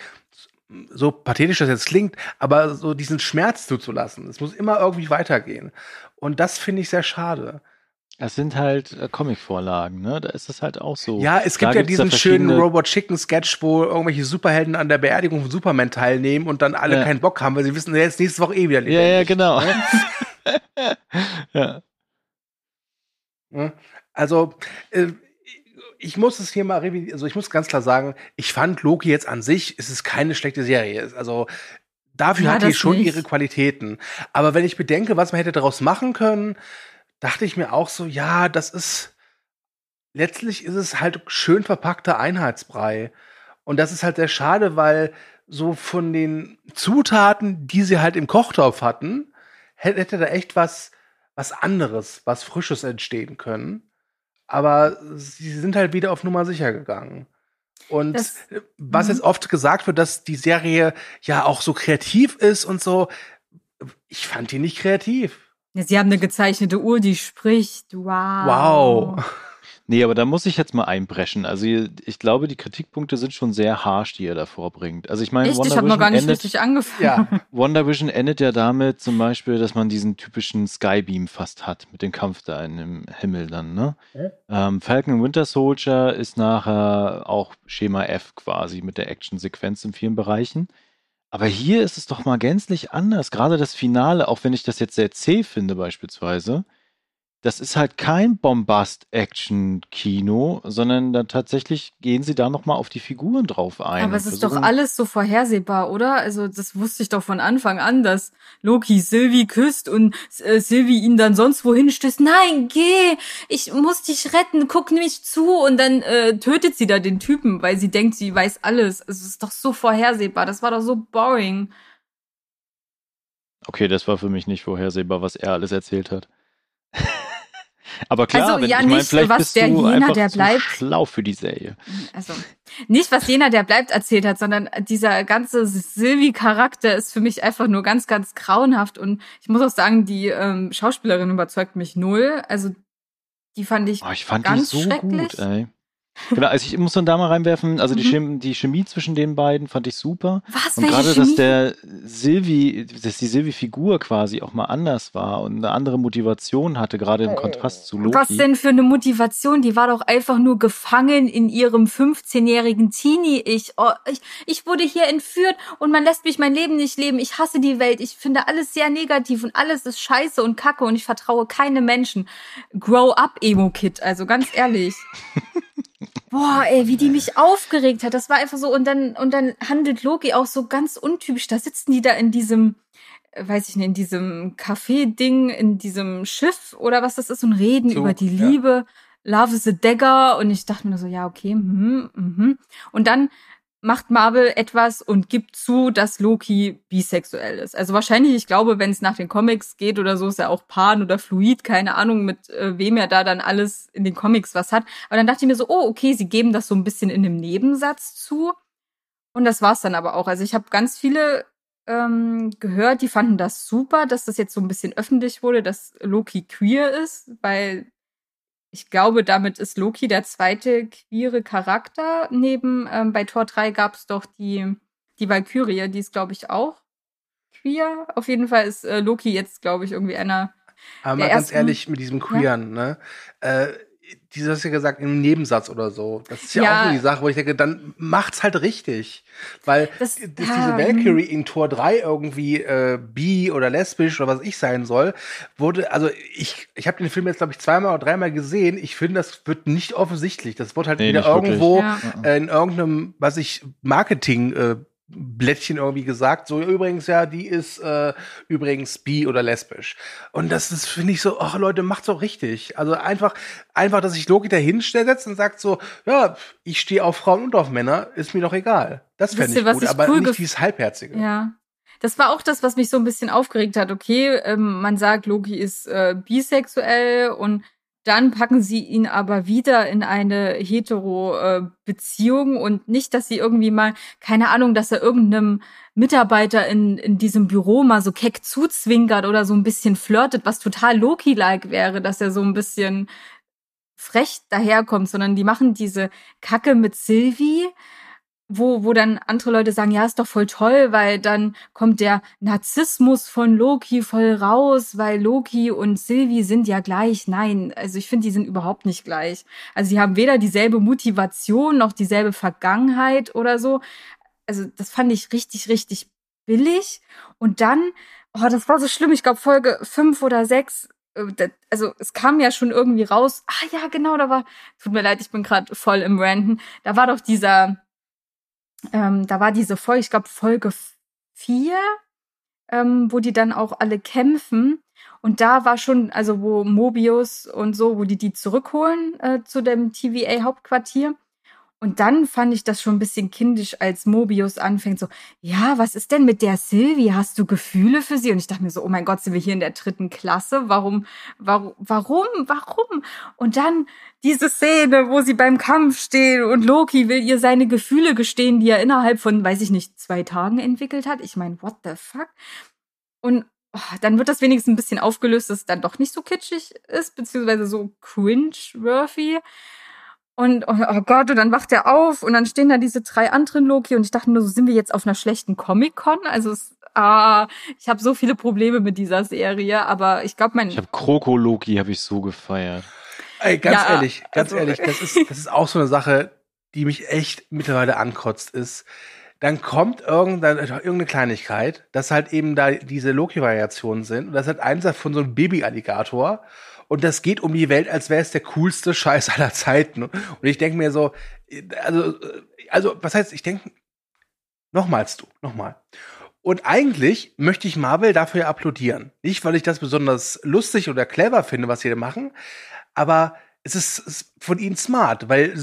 so pathetisch das jetzt klingt, aber so diesen Schmerz zuzulassen. Es muss immer irgendwie weitergehen. Und das finde ich sehr schade. Es sind halt äh, Comic-Vorlagen, ne? Da ist es halt auch so. Ja, es Da gibt ja da diesen schönen Robot Chicken Sketch, wo irgendwelche Superhelden an der Beerdigung von Superman teilnehmen und dann alle Ja. keinen Bock haben, weil sie wissen, ist nächste Woche eh wieder Ja, ja, lebendig. genau. ja. Ne? Also, äh, ich muss es hier mal revidieren, also ich muss ganz klar sagen, ich fand Loki jetzt an sich, es ist keine schlechte Serie. Also, dafür Ja, hat die schon nicht. ihre Qualitäten. Aber wenn ich bedenke, was man hätte daraus machen können, dachte ich mir auch so, ja, das ist, letztlich ist es halt schön verpackter Einheitsbrei. Und das ist halt sehr schade, weil so von den Zutaten, die sie halt im Kochtopf hatten, hätte, hätte da echt was, was anderes, was Frisches entstehen können. Aber sie sind halt wieder auf Nummer sicher gegangen. Und Das- was Mhm. jetzt oft gesagt wird, dass die Serie ja auch so kreativ ist und so, ich fand die nicht kreativ. Ja, Sie haben eine gezeichnete Uhr, die spricht. Wow. Wow. Nee, aber da muss ich jetzt mal einbrechen. Also ich glaube, die Kritikpunkte sind schon sehr harsh, die er da vorbringt. Also ich meine, Echt? Ich Wonder habe noch Vision gar nicht endet, richtig angefangen. Ja. Wonder Vision endet ja damit zum Beispiel, dass man diesen typischen Skybeam fast hat, mit dem Kampf da in dem Himmel dann, ne? Ähm, Falcon and Winter Soldier ist nachher auch Schema F quasi mit der Actionsequenz in vielen Bereichen. Aber hier ist es doch mal gänzlich anders. Gerade das Finale, auch wenn ich das jetzt sehr zäh finde beispielsweise, das ist halt kein Bombast-Action-Kino, sondern da tatsächlich gehen sie da nochmal auf die Figuren drauf ein. Aber es ist doch alles so vorhersehbar, oder? Also das wusste ich doch von Anfang an, dass Loki Sylvie küsst und äh, Sylvie ihn dann sonst wohin stößt. Nein, geh! Ich muss dich retten, guck mich zu und dann äh, tötet sie da den Typen, weil sie denkt, sie weiß alles. Es ist doch so vorhersehbar. Das war doch so boring. Okay, das war für mich nicht vorhersehbar, was er alles erzählt hat. Aber klar, Also, wenn, ja, ich meine, nicht, vielleicht was bist der du Jener, einfach der zu bleibt. schlau für die Serie. Also nicht, was jener, der bleibt, erzählt hat, sondern dieser ganze Sylvie-Charakter ist für mich einfach nur ganz, ganz grauenhaft. Und ich muss auch sagen, die ähm, Schauspielerin überzeugt mich null. Also die fand ich Oh, ich fand Ganz die so schrecklich. gut, ey. Genau, also ich muss dann da mal reinwerfen, also die, Mhm. Chemie, die Chemie zwischen den beiden fand ich super. Was, Und gerade, dass der Silvi, dass die Silvi-Figur quasi auch mal anders war und eine andere Motivation hatte, gerade im Kontrast zu Loki. Was denn für eine Motivation? Die war doch einfach nur gefangen in ihrem 15-jährigen Teenie-Ich. Oh, ich. Ich wurde hier entführt und man lässt mich mein Leben nicht leben. Ich hasse die Welt. Ich finde alles sehr negativ und alles ist scheiße und kacke und ich vertraue keine Menschen. Grow up, Emo-Kid. Also ganz ehrlich. Boah, ey, wie die mich aufgeregt hat. Das war einfach so. Und dann, und dann handelt Loki auch so ganz untypisch. Da sitzen die da in diesem, äh, weiß ich nicht, in diesem Café-Ding, in diesem Schiff oder was das ist und reden Zug, über die ja. Liebe. Love is a Dagger. Und ich dachte mir so, ja, okay, mhm, mhm. Und dann macht Marvel etwas und gibt zu, dass Loki bisexuell ist. Also wahrscheinlich, ich glaube, wenn es nach den Comics geht oder so, ist er auch pan oder fluid, keine Ahnung, mit äh, wem er da dann alles in den Comics was hat. Aber dann dachte ich mir so, oh, okay, sie geben das so ein bisschen in einem Nebensatz zu. Und das war's dann aber auch. Also ich habe ganz viele ähm, gehört, die fanden das super, dass das jetzt so ein bisschen öffentlich wurde, dass Loki queer ist, weil ich glaube, damit ist Loki der zweite queere Charakter. Neben, ähm, bei Tor 3 gab es doch die, die Valkyrie, die ist, glaube ich, auch queer. Auf jeden Fall ist äh, Loki jetzt, glaube ich, irgendwie einer. Aber mal ganz ehrlich, mit diesem Queeren, ja. ne? Äh, dieses hast ja gesagt, im Nebensatz oder so. Das ist ja, ja, auch so die Sache, wo ich denke, dann macht's halt richtig. Weil das, dass diese Valkyrie in Tor 3 irgendwie äh, bi oder lesbisch oder was ich sein soll, wurde, also ich, ich habe den Film jetzt, glaube ich, zweimal oder dreimal gesehen. Ich finde, das wird nicht offensichtlich. Das wird halt nee, wieder irgendwo ja. äh, in irgendeinem, was ich, Marketing äh, Blättchen irgendwie gesagt, so übrigens ja, die ist äh, übrigens bi oder lesbisch. Und das ist finde ich so, ach Leute, macht's doch richtig. Also einfach einfach, dass sich Loki da hinstellt und sagt so, ja, ich stehe auf Frauen und auf Männer, ist mir doch egal. Das fände ich gut, ich aber cool nicht dieses halbherzige. Ja. Das war auch das, was mich so ein bisschen aufgeregt hat. Okay, ähm, man sagt, Loki ist äh, bisexuell und dann packen sie ihn aber wieder in eine hetero-Beziehung äh, und nicht, dass sie irgendwie mal, keine Ahnung, dass er irgendeinem Mitarbeiter in, in diesem Büro mal so keck zuzwinkert oder so ein bisschen flirtet, was total Loki-like wäre, dass er so ein bisschen frech daherkommt, sondern die machen diese Kacke mit Sylvie, wo, wo dann andere Leute sagen, ja, ist doch voll toll, weil dann kommt der Narzissmus von Loki voll raus, weil Loki und Sylvie sind ja gleich. Nein, also ich finde, die sind überhaupt nicht gleich. Also sie haben weder dieselbe Motivation noch dieselbe Vergangenheit oder so. Also das fand ich richtig, richtig billig. Und dann, oh, das war so schlimm. Ich glaube, Folge fünf oder sechs äh, also es kam ja schon irgendwie raus. Ah ja, genau, da war. Tut mir leid, ich bin gerade voll im Ranten. Da war doch dieser ähm, da war diese Folge, ich glaube Folge 4, ähm, wo die dann auch alle kämpfen. Und da war schon, also wo Mobius und so, wo die die zurückholen äh, zu dem TVA-Hauptquartier. Und dann fand ich das schon ein bisschen kindisch, als Mobius anfängt so, ja, was ist denn mit der Sylvie? Hast du Gefühle für sie? Und ich dachte mir so, oh mein Gott, sind wir hier in der dritten Klasse? Warum, warum, warum, warum? Und dann diese Szene, wo sie beim Kampf stehen und Loki will ihr seine Gefühle gestehen, die er innerhalb von, weiß ich nicht, zwei Tagen entwickelt hat. Ich meine, what the fuck? Und oh, dann wird das wenigstens ein bisschen aufgelöst, dass es dann doch nicht so kitschig ist, beziehungsweise so cringe-worthy. Und oh, oh Gott, und dann wacht er auf und dann stehen da diese drei anderen Loki und ich dachte nur, so sind wir jetzt auf einer schlechten Comic-Con? Also es, ah, ich habe so viele Probleme mit dieser Serie, aber ich glaube, mein Ich habe Kroko Loki habe ich so gefeiert. Ey, ganz ja, ehrlich, ganz also, ehrlich, das ist das ist auch so eine Sache, die mich echt mittlerweile ankotzt ist. Dann kommt irgendein, irgendeine Kleinigkeit, dass halt eben da diese Loki-Variationen sind und das hat eins davon so ein Baby-Alligator und das geht um die Welt, als wäre es der coolste Scheiß aller Zeiten. Und ich denke mir so, also, also, was heißt, ich denke, nochmals du, nochmal. Und eigentlich möchte ich Marvel dafür applaudieren. Nicht, weil ich das besonders lustig oder clever finde, was sie da machen, aber es ist, von ihnen smart, weil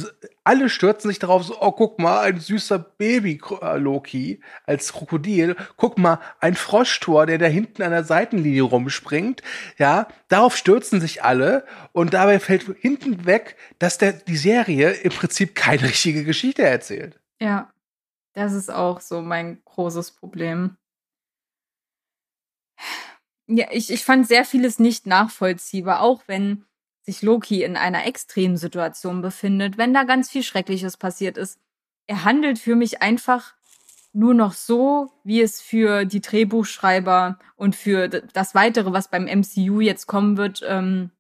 alle stürzen sich darauf so, oh, guck mal, ein süßer Baby-Loki als Krokodil. Guck mal, ein Froschtor, der da hinten an der Seitenlinie rumspringt. Ja, darauf stürzen sich alle und dabei fällt hinten weg, dass der, die Serie im Prinzip keine richtige Geschichte erzählt. Ja, das ist auch so mein großes Problem. Ja, ich, ich fand sehr vieles nicht nachvollziehbar, auch wenn sich Loki in einer Extremsituation befindet, wenn da ganz viel Schreckliches passiert ist. Er handelt für mich einfach nur noch so, wie es für die Drehbuchschreiber und für das Weitere, was beim MCU jetzt kommen wird, ähm,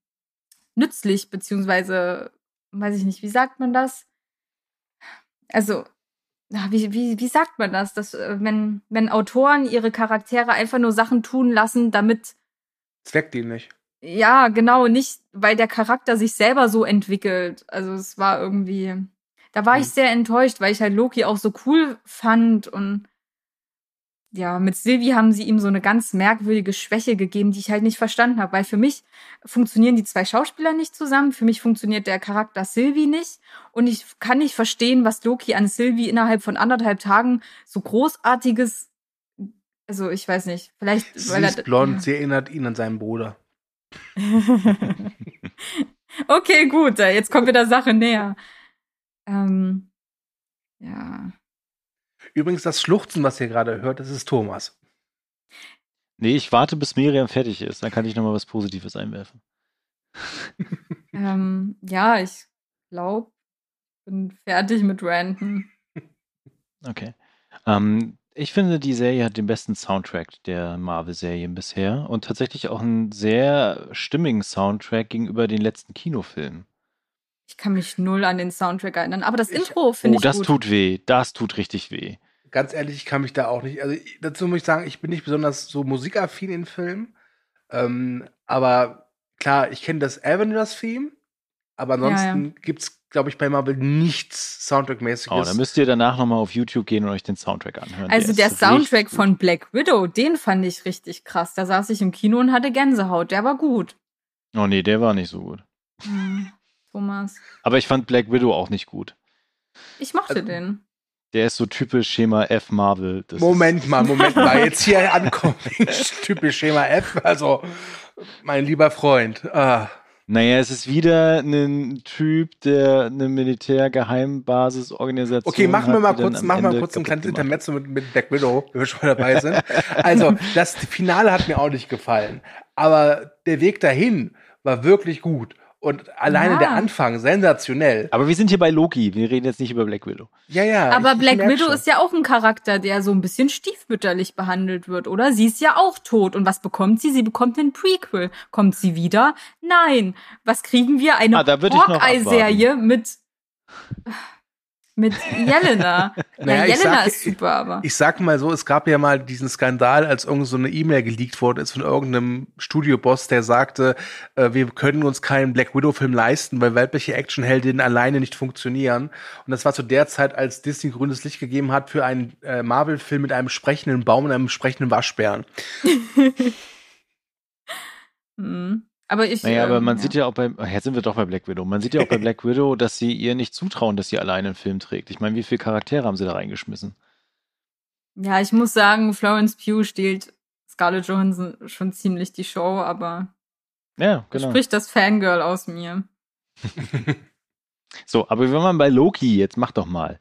nützlich, beziehungsweise, weiß ich nicht, wie sagt man das? Also, wie, wie, wie sagt man das? Dass, äh, wenn, wenn Autoren ihre Charaktere einfach nur Sachen tun lassen, damit. Zweckdienlich. Ja, genau, nicht, weil der Charakter sich selber so entwickelt. Also es war irgendwie. Da war mhm. ich sehr enttäuscht, weil ich halt Loki auch so cool fand und ja, mit Sylvie haben sie ihm so eine ganz merkwürdige Schwäche gegeben, die ich halt nicht verstanden habe, weil für mich funktionieren die zwei Schauspieler nicht zusammen, für mich funktioniert der Charakter Sylvie nicht und ich kann nicht verstehen, was Loki an Sylvie innerhalb von anderthalb Tagen so großartiges, also ich weiß nicht, vielleicht sie weil ist er blond, sie erinnert ihn an seinen Bruder. okay, gut, jetzt kommen wir der Sache näher. Ähm, ja. Übrigens, das Schluchzen, was ihr gerade hört, das ist Thomas. Nee, ich warte, bis Miriam fertig ist. Dann kann ich nochmal was Positives einwerfen. ähm, ja, ich glaube, bin fertig mit Ranten. Okay. Ähm, ich finde, die Serie hat den besten Soundtrack der Marvel-Serien bisher und tatsächlich auch einen sehr stimmigen Soundtrack gegenüber den letzten Kinofilmen. Ich kann mich null an den Soundtrack erinnern, aber das ich, Intro finde oh, ich das gut. tut weh. Das tut richtig weh. Ganz ehrlich, ich kann mich da auch nicht. Also dazu muss ich sagen, ich bin nicht besonders so musikaffin in Filmen. Ähm, aber klar, ich kenne das Avengers-Theme, aber ansonsten ja, ja. gibt's glaube ich, bei Marvel nichts Soundtrack-mäßiges. Oh, dann müsst ihr danach nochmal auf YouTube gehen und euch den Soundtrack anhören. Also der, der Soundtrack von Black Widow, den fand ich richtig krass. Da saß ich im Kino und hatte Gänsehaut. Der war gut. Oh nee, der war nicht so gut. Hm, Thomas. Aber ich fand Black Widow auch nicht gut. Ich mochte also, den. Der ist so typisch Schema F Marvel. Das Moment mal, Moment mal. Jetzt hier ankommen. typisch Schema F. Also, mein lieber Freund. Ah. Naja, es ist wieder ein Typ, der eine Militärgeheimbasisorganisation Okay, machen wir mal kurz, machen wir mal kurz ein kleines Intermezzo mit, mit Black Widow, wenn wir schon dabei sind. also, das Finale hat mir auch nicht gefallen. Aber der Weg dahin war wirklich gut. Und alleine ja. der Anfang, sensationell. Aber wir sind hier bei Loki. Wir reden jetzt nicht über Black Widow. Ja, ja. Aber ich, Black ich Widow schon. ist ja auch ein Charakter, der so ein bisschen stiefmütterlich behandelt wird, oder? Sie ist ja auch tot. Und was bekommt sie? Sie bekommt einen Prequel. Kommt sie wieder? Nein. Was kriegen wir? Eine ah, Hawkeye-Serie mit mit Jelena. naja, ja, Jelena sag, ist super, aber. Ich, ich, sag mal so, es gab ja mal diesen Skandal, als irgend so eine E-Mail geleakt worden ist von irgendeinem Studioboss, der sagte, äh, wir können uns keinen Black Widow-Film leisten, weil weibliche Actionheldinnen alleine nicht funktionieren. Und das war zu der Zeit, als Disney grünes Licht gegeben hat für einen äh, Marvel-Film mit einem sprechenden Baum und einem sprechenden Waschbären. hm. Aber ich. Naja, aber ähm, man ja. sieht ja auch bei, jetzt sind wir doch bei Black Widow. Man sieht ja auch bei Black Widow, dass sie ihr nicht zutrauen, dass sie alleine einen Film trägt. Ich meine, wie viele Charaktere haben sie da reingeschmissen? Ja, ich muss sagen, Florence Pugh stiehlt Scarlett Johansson schon ziemlich die Show, aber ja, genau. spricht das Fangirl aus mir. so, aber wenn man bei Loki, jetzt mach doch mal.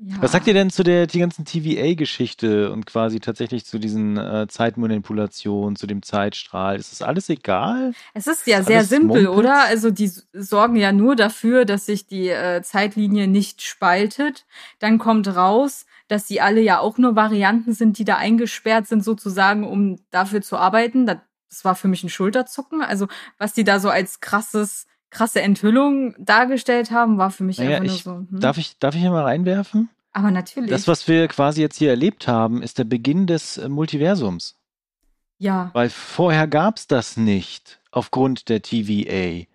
Ja. Was sagt ihr denn zu der die ganzen TVA-Geschichte und quasi tatsächlich zu diesen äh, Zeitmanipulationen, zu dem Zeitstrahl? Ist das alles egal? Es ist ja ist sehr simpel, Mumpitz? oder? Also die sorgen ja nur dafür, dass sich die äh, Zeitlinie nicht spaltet. Dann kommt raus, dass sie alle ja auch nur Varianten sind, die da eingesperrt sind, sozusagen, um dafür zu arbeiten. Das, das war für mich ein Schulterzucken. Also was die da so als krasses krasse Enthüllung dargestellt haben, war für mich naja, einfach nur ich, so. Hm. Darf, ich, darf ich hier mal reinwerfen? Aber natürlich. Das, was wir quasi jetzt hier erlebt haben, ist der Beginn des äh, Multiversums. Ja. Weil vorher gab es das nicht aufgrund der TVA.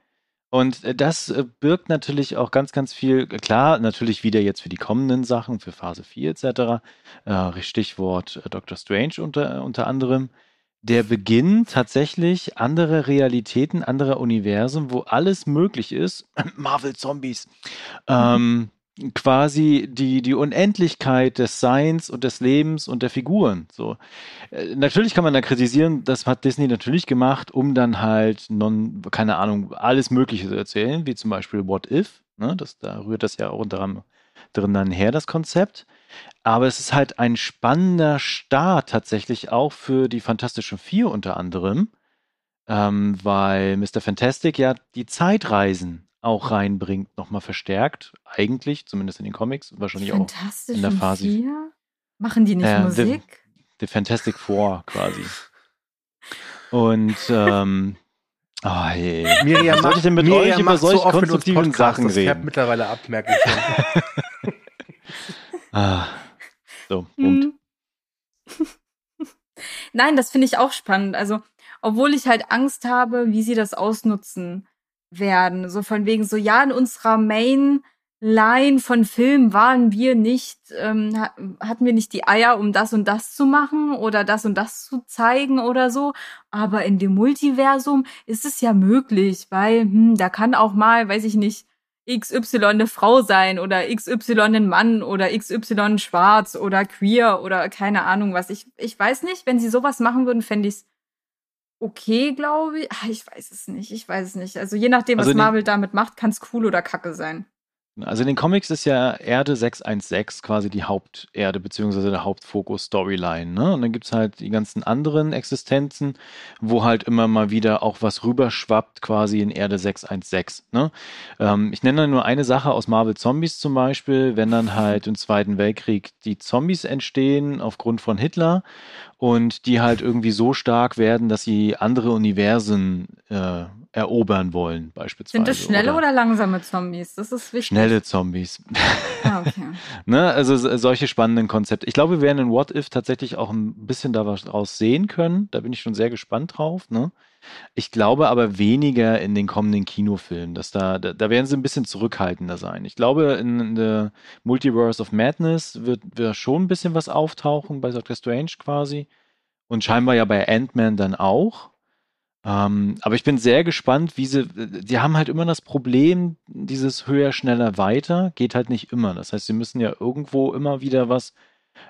Und äh, das äh, birgt natürlich auch ganz, ganz viel, klar, natürlich wieder jetzt für die kommenden Sachen, für Phase 4 etc. Äh, Stichwort Doctor Strange unter, unter anderem der Beginn tatsächlich anderer Realitäten, anderer Universen, wo alles möglich ist. Marvel Zombies. Ähm, quasi die, die Unendlichkeit des Seins und des Lebens und der Figuren. So. Äh, natürlich kann man da kritisieren, das hat Disney natürlich gemacht, um dann halt non, keine Ahnung, alles Mögliche zu erzählen, wie zum Beispiel What If. Ne? Das, da rührt das ja auch drin dann her, das Konzept. Aber es ist halt ein spannender Start tatsächlich auch für die Fantastischen Vier unter anderem, ähm, weil Mr. Fantastic ja die Zeitreisen auch reinbringt, nochmal verstärkt. Eigentlich, zumindest in den Comics, wahrscheinlich auch in der Phase. Vier? Machen die nicht äh, Musik? The, the Fantastic Four quasi. Und ähm, Oh, hey. Miriam, Was soll ich denn mit Miriam euch über solche so konstruktiven Sachen reden? Ich mittlerweile ab, merke ich schon. Ah, so, Punkt. Hm. Nein, das finde ich auch spannend. Also, obwohl ich halt Angst habe, wie sie das ausnutzen werden. So von wegen so, ja, in unserer Main Line von Film waren wir nicht, ähm, hatten wir nicht die Eier, um das und das zu machen oder das und das zu zeigen oder so. Aber in dem Multiversum ist es ja möglich, weil hm, da kann auch mal, weiß ich nicht, XY eine Frau sein oder XY ein Mann oder XY schwarz oder queer oder keine Ahnung was. Ich, ich weiß nicht, wenn sie sowas machen würden, fände ich es okay, glaube ich. Ach, ich weiß es nicht, ich weiß es nicht. Also je nachdem, also was Marvel damit macht, kann es cool oder kacke sein. Also in den Comics ist ja Erde 616 quasi die Haupterde beziehungsweise der Hauptfokus-Storyline. Ne? Und dann gibt es halt die ganzen anderen Existenzen, wo halt immer mal wieder auch was rüberschwappt quasi in Erde 616. Ne? Ähm, ich nenne dann nur eine Sache aus Marvel Zombies zum Beispiel, wenn dann halt im Zweiten Weltkrieg die Zombies entstehen aufgrund von Hitler und die halt irgendwie so stark werden, dass sie andere Universen äh, erobern wollen, beispielsweise. Sind das schnelle oder, oder, langsame Zombies? Das ist wichtig. Schnelle Zombies. Ah, okay. ne, also solche spannenden Konzepte. Ich glaube, wir werden in What If tatsächlich auch ein bisschen daraus sehen können. Da bin ich schon sehr gespannt drauf. Ne? Ich glaube aber weniger in den kommenden Kinofilmen. Dass da, da, da werden sie ein bisschen zurückhaltender sein. Ich glaube, in, in der Multiverse of Madness wird, wird schon ein bisschen was auftauchen bei Doctor Strange quasi. Und scheinbar ja bei Ant-Man dann auch. Ähm, aber ich bin sehr gespannt, wie sie, die haben halt immer das Problem, dieses höher, schneller, weiter geht halt nicht immer. Das heißt, sie müssen ja irgendwo immer wieder was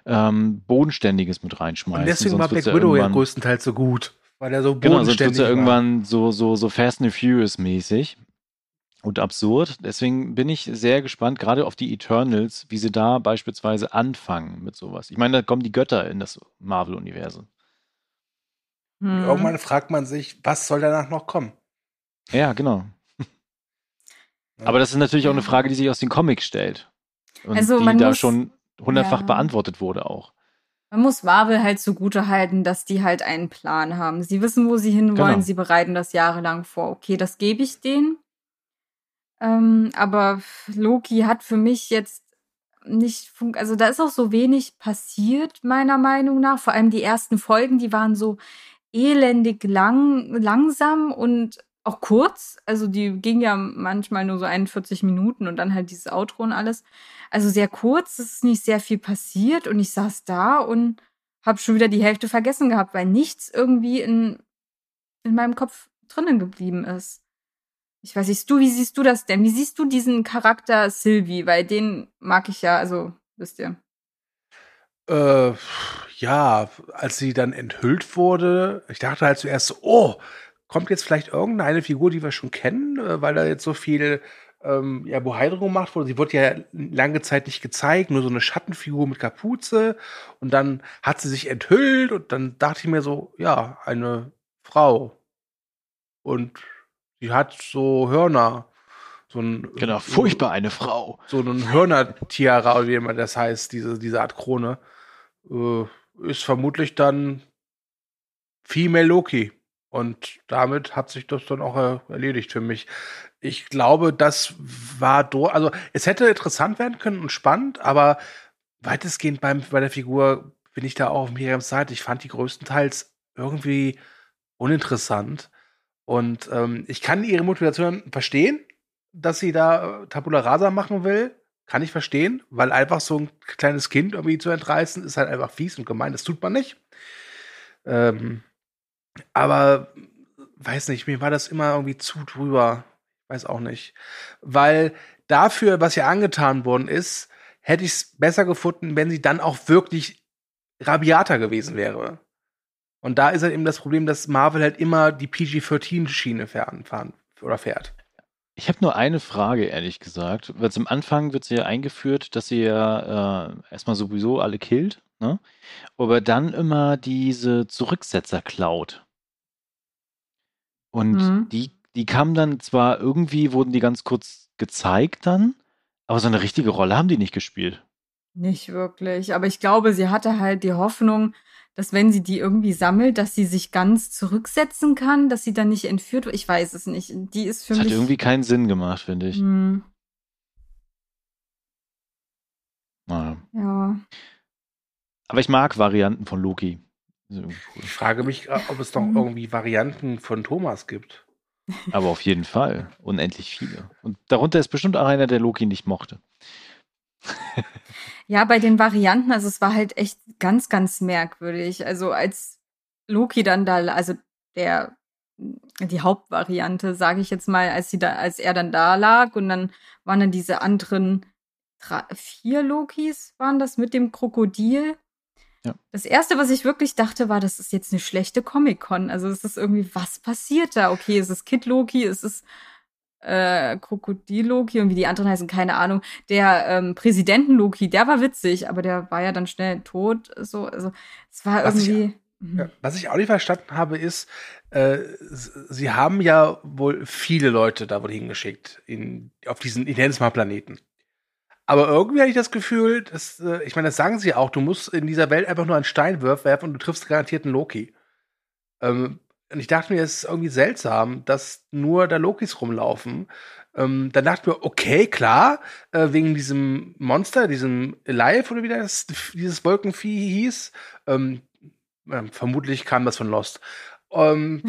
ähm, Bodenständiges mit reinschmeißen. Und deswegen war Black Widow ja größtenteils so gut, weil er so bodenständig genau, sonst ja irgendwann so, so, so Fast and Furious mäßig und absurd. Deswegen bin ich sehr gespannt, gerade auf die Eternals, wie sie da beispielsweise anfangen mit sowas. Ich meine, da kommen die Götter in das Marvel-Universum. Hm. Irgendwann fragt man sich, was soll danach noch kommen? Ja, genau. Aber das ist natürlich auch eine Frage, die sich aus den Comics stellt. Und also die da muss, schon hundertfach ja. beantwortet wurde auch. Man muss Marvel halt zugute halten, dass die halt einen Plan haben. Sie wissen, wo sie hinwollen, genau. sie bereiten das jahrelang vor. Okay, das gebe ich denen. Ähm, aber Loki hat für mich jetzt nicht, also da ist auch so wenig passiert, meiner Meinung nach. Vor allem die ersten Folgen, die waren so, elendig lang, langsam und auch kurz. Also die ging ja manchmal nur so 41 Minuten und dann halt dieses Outro und alles. Also sehr kurz, es ist nicht sehr viel passiert und ich saß da und habe schon wieder die Hälfte vergessen gehabt, weil nichts irgendwie in, in meinem Kopf drinnen geblieben ist. Ich weiß nicht, du, wie siehst du das denn? Wie siehst du diesen Charakter Sylvie? Weil den mag ich ja, also wisst ihr. Äh, ja, als sie dann enthüllt wurde, ich dachte halt zuerst so, oh, kommt jetzt vielleicht irgendeine Figur, die wir schon kennen, äh, weil da jetzt so viel ähm, ja, Bohydro gemacht wurde. Sie wurde ja lange Zeit nicht gezeigt, nur so eine Schattenfigur mit Kapuze. Und dann hat sie sich enthüllt und dann dachte ich mir so, ja, eine Frau. Und sie hat so Hörner. So ein, genau, furchtbar eine Frau. So ein Hörnertiara, oder wie immer das heißt, diese, diese Art Krone. Äh, ist vermutlich dann Female Loki. Und damit hat sich das dann auch erledigt für mich. Ich glaube, das war durch. Also, es hätte interessant werden können und spannend, aber weitestgehend beim, bei der Figur bin ich da auch auf Miriams Seite. Ich fand die größtenteils irgendwie uninteressant. Und ähm, ich kann ihre Motivation verstehen, dass sie da Tabula Rasa machen will. Kann ich verstehen, weil einfach so ein kleines Kind irgendwie zu entreißen, ist halt einfach fies und gemein. Das tut man nicht. Ähm, aber weiß nicht, mir war das immer irgendwie zu drüber. Weiß auch nicht. Weil dafür, was ihr angetan worden ist, hätte ich es besser gefunden, wenn sie dann auch wirklich rabiater gewesen wäre. Und da ist halt eben das Problem, dass Marvel halt immer die PG-13-Schiene fahren, fahren oder fährt. Ich habe nur eine Frage, ehrlich gesagt. Weil zum Anfang wird sie ja eingeführt, dass sie ja äh, erstmal sowieso alle killt, ne? Aber dann immer diese Zurücksetzer klaut. Und mhm. die, die kamen dann zwar irgendwie, wurden die ganz kurz gezeigt dann, aber so eine richtige Rolle haben die nicht gespielt. Nicht wirklich. Aber ich glaube, sie hatte halt die Hoffnung, dass wenn sie die irgendwie sammelt, dass sie sich ganz zurücksetzen kann, dass sie dann nicht entführt wird. Ich weiß es nicht. Die ist für das mich. Hat irgendwie keinen Sinn gemacht, finde ich. Hm. Naja. Ja. Aber ich mag Varianten von Loki. Ich frage mich, äh, ob es noch hm. irgendwie Varianten von Thomas gibt. Aber auf jeden Fall. Unendlich viele. Und darunter ist bestimmt auch einer, der Loki nicht mochte. Ja, bei den Varianten, also es war halt echt ganz, ganz merkwürdig. Also als Loki dann da, also der die Hauptvariante, sage ich jetzt mal, als sie da, als er dann da lag und dann waren dann diese anderen drei, vier Lokis waren das mit dem Krokodil. Ja. Das erste, was ich wirklich dachte, war, das ist jetzt eine schlechte Comic-Con. Also es ist irgendwie, was passiert da? Okay, es ist Kid Loki, es ist äh, Krokodil-Loki und wie die anderen heißen, keine Ahnung. Der ähm, Präsidenten-Loki, der war witzig, aber der war ja dann schnell tot. So, also es war Was irgendwie. ich- Ja, was ich auch nicht verstanden habe, ist, äh, sie haben ja wohl viele Leute da wohl hingeschickt, in, auf diesen, ich nenne es mal Planeten. Aber irgendwie hatte ich das Gefühl, dass, äh, ich meine, das sagen sie auch, du musst in dieser Welt einfach nur einen Stein werf- werfen und du triffst garantiert einen Loki. Ähm, und ich dachte mir, es ist irgendwie seltsam, dass nur da Lokis rumlaufen. Ähm, dann dachte ich mir, okay, klar, äh, wegen diesem Monster, diesem Live oder wie das, dieses Wolkenvieh hieß. Ähm, ähm, vermutlich kam das von Lost. Ähm,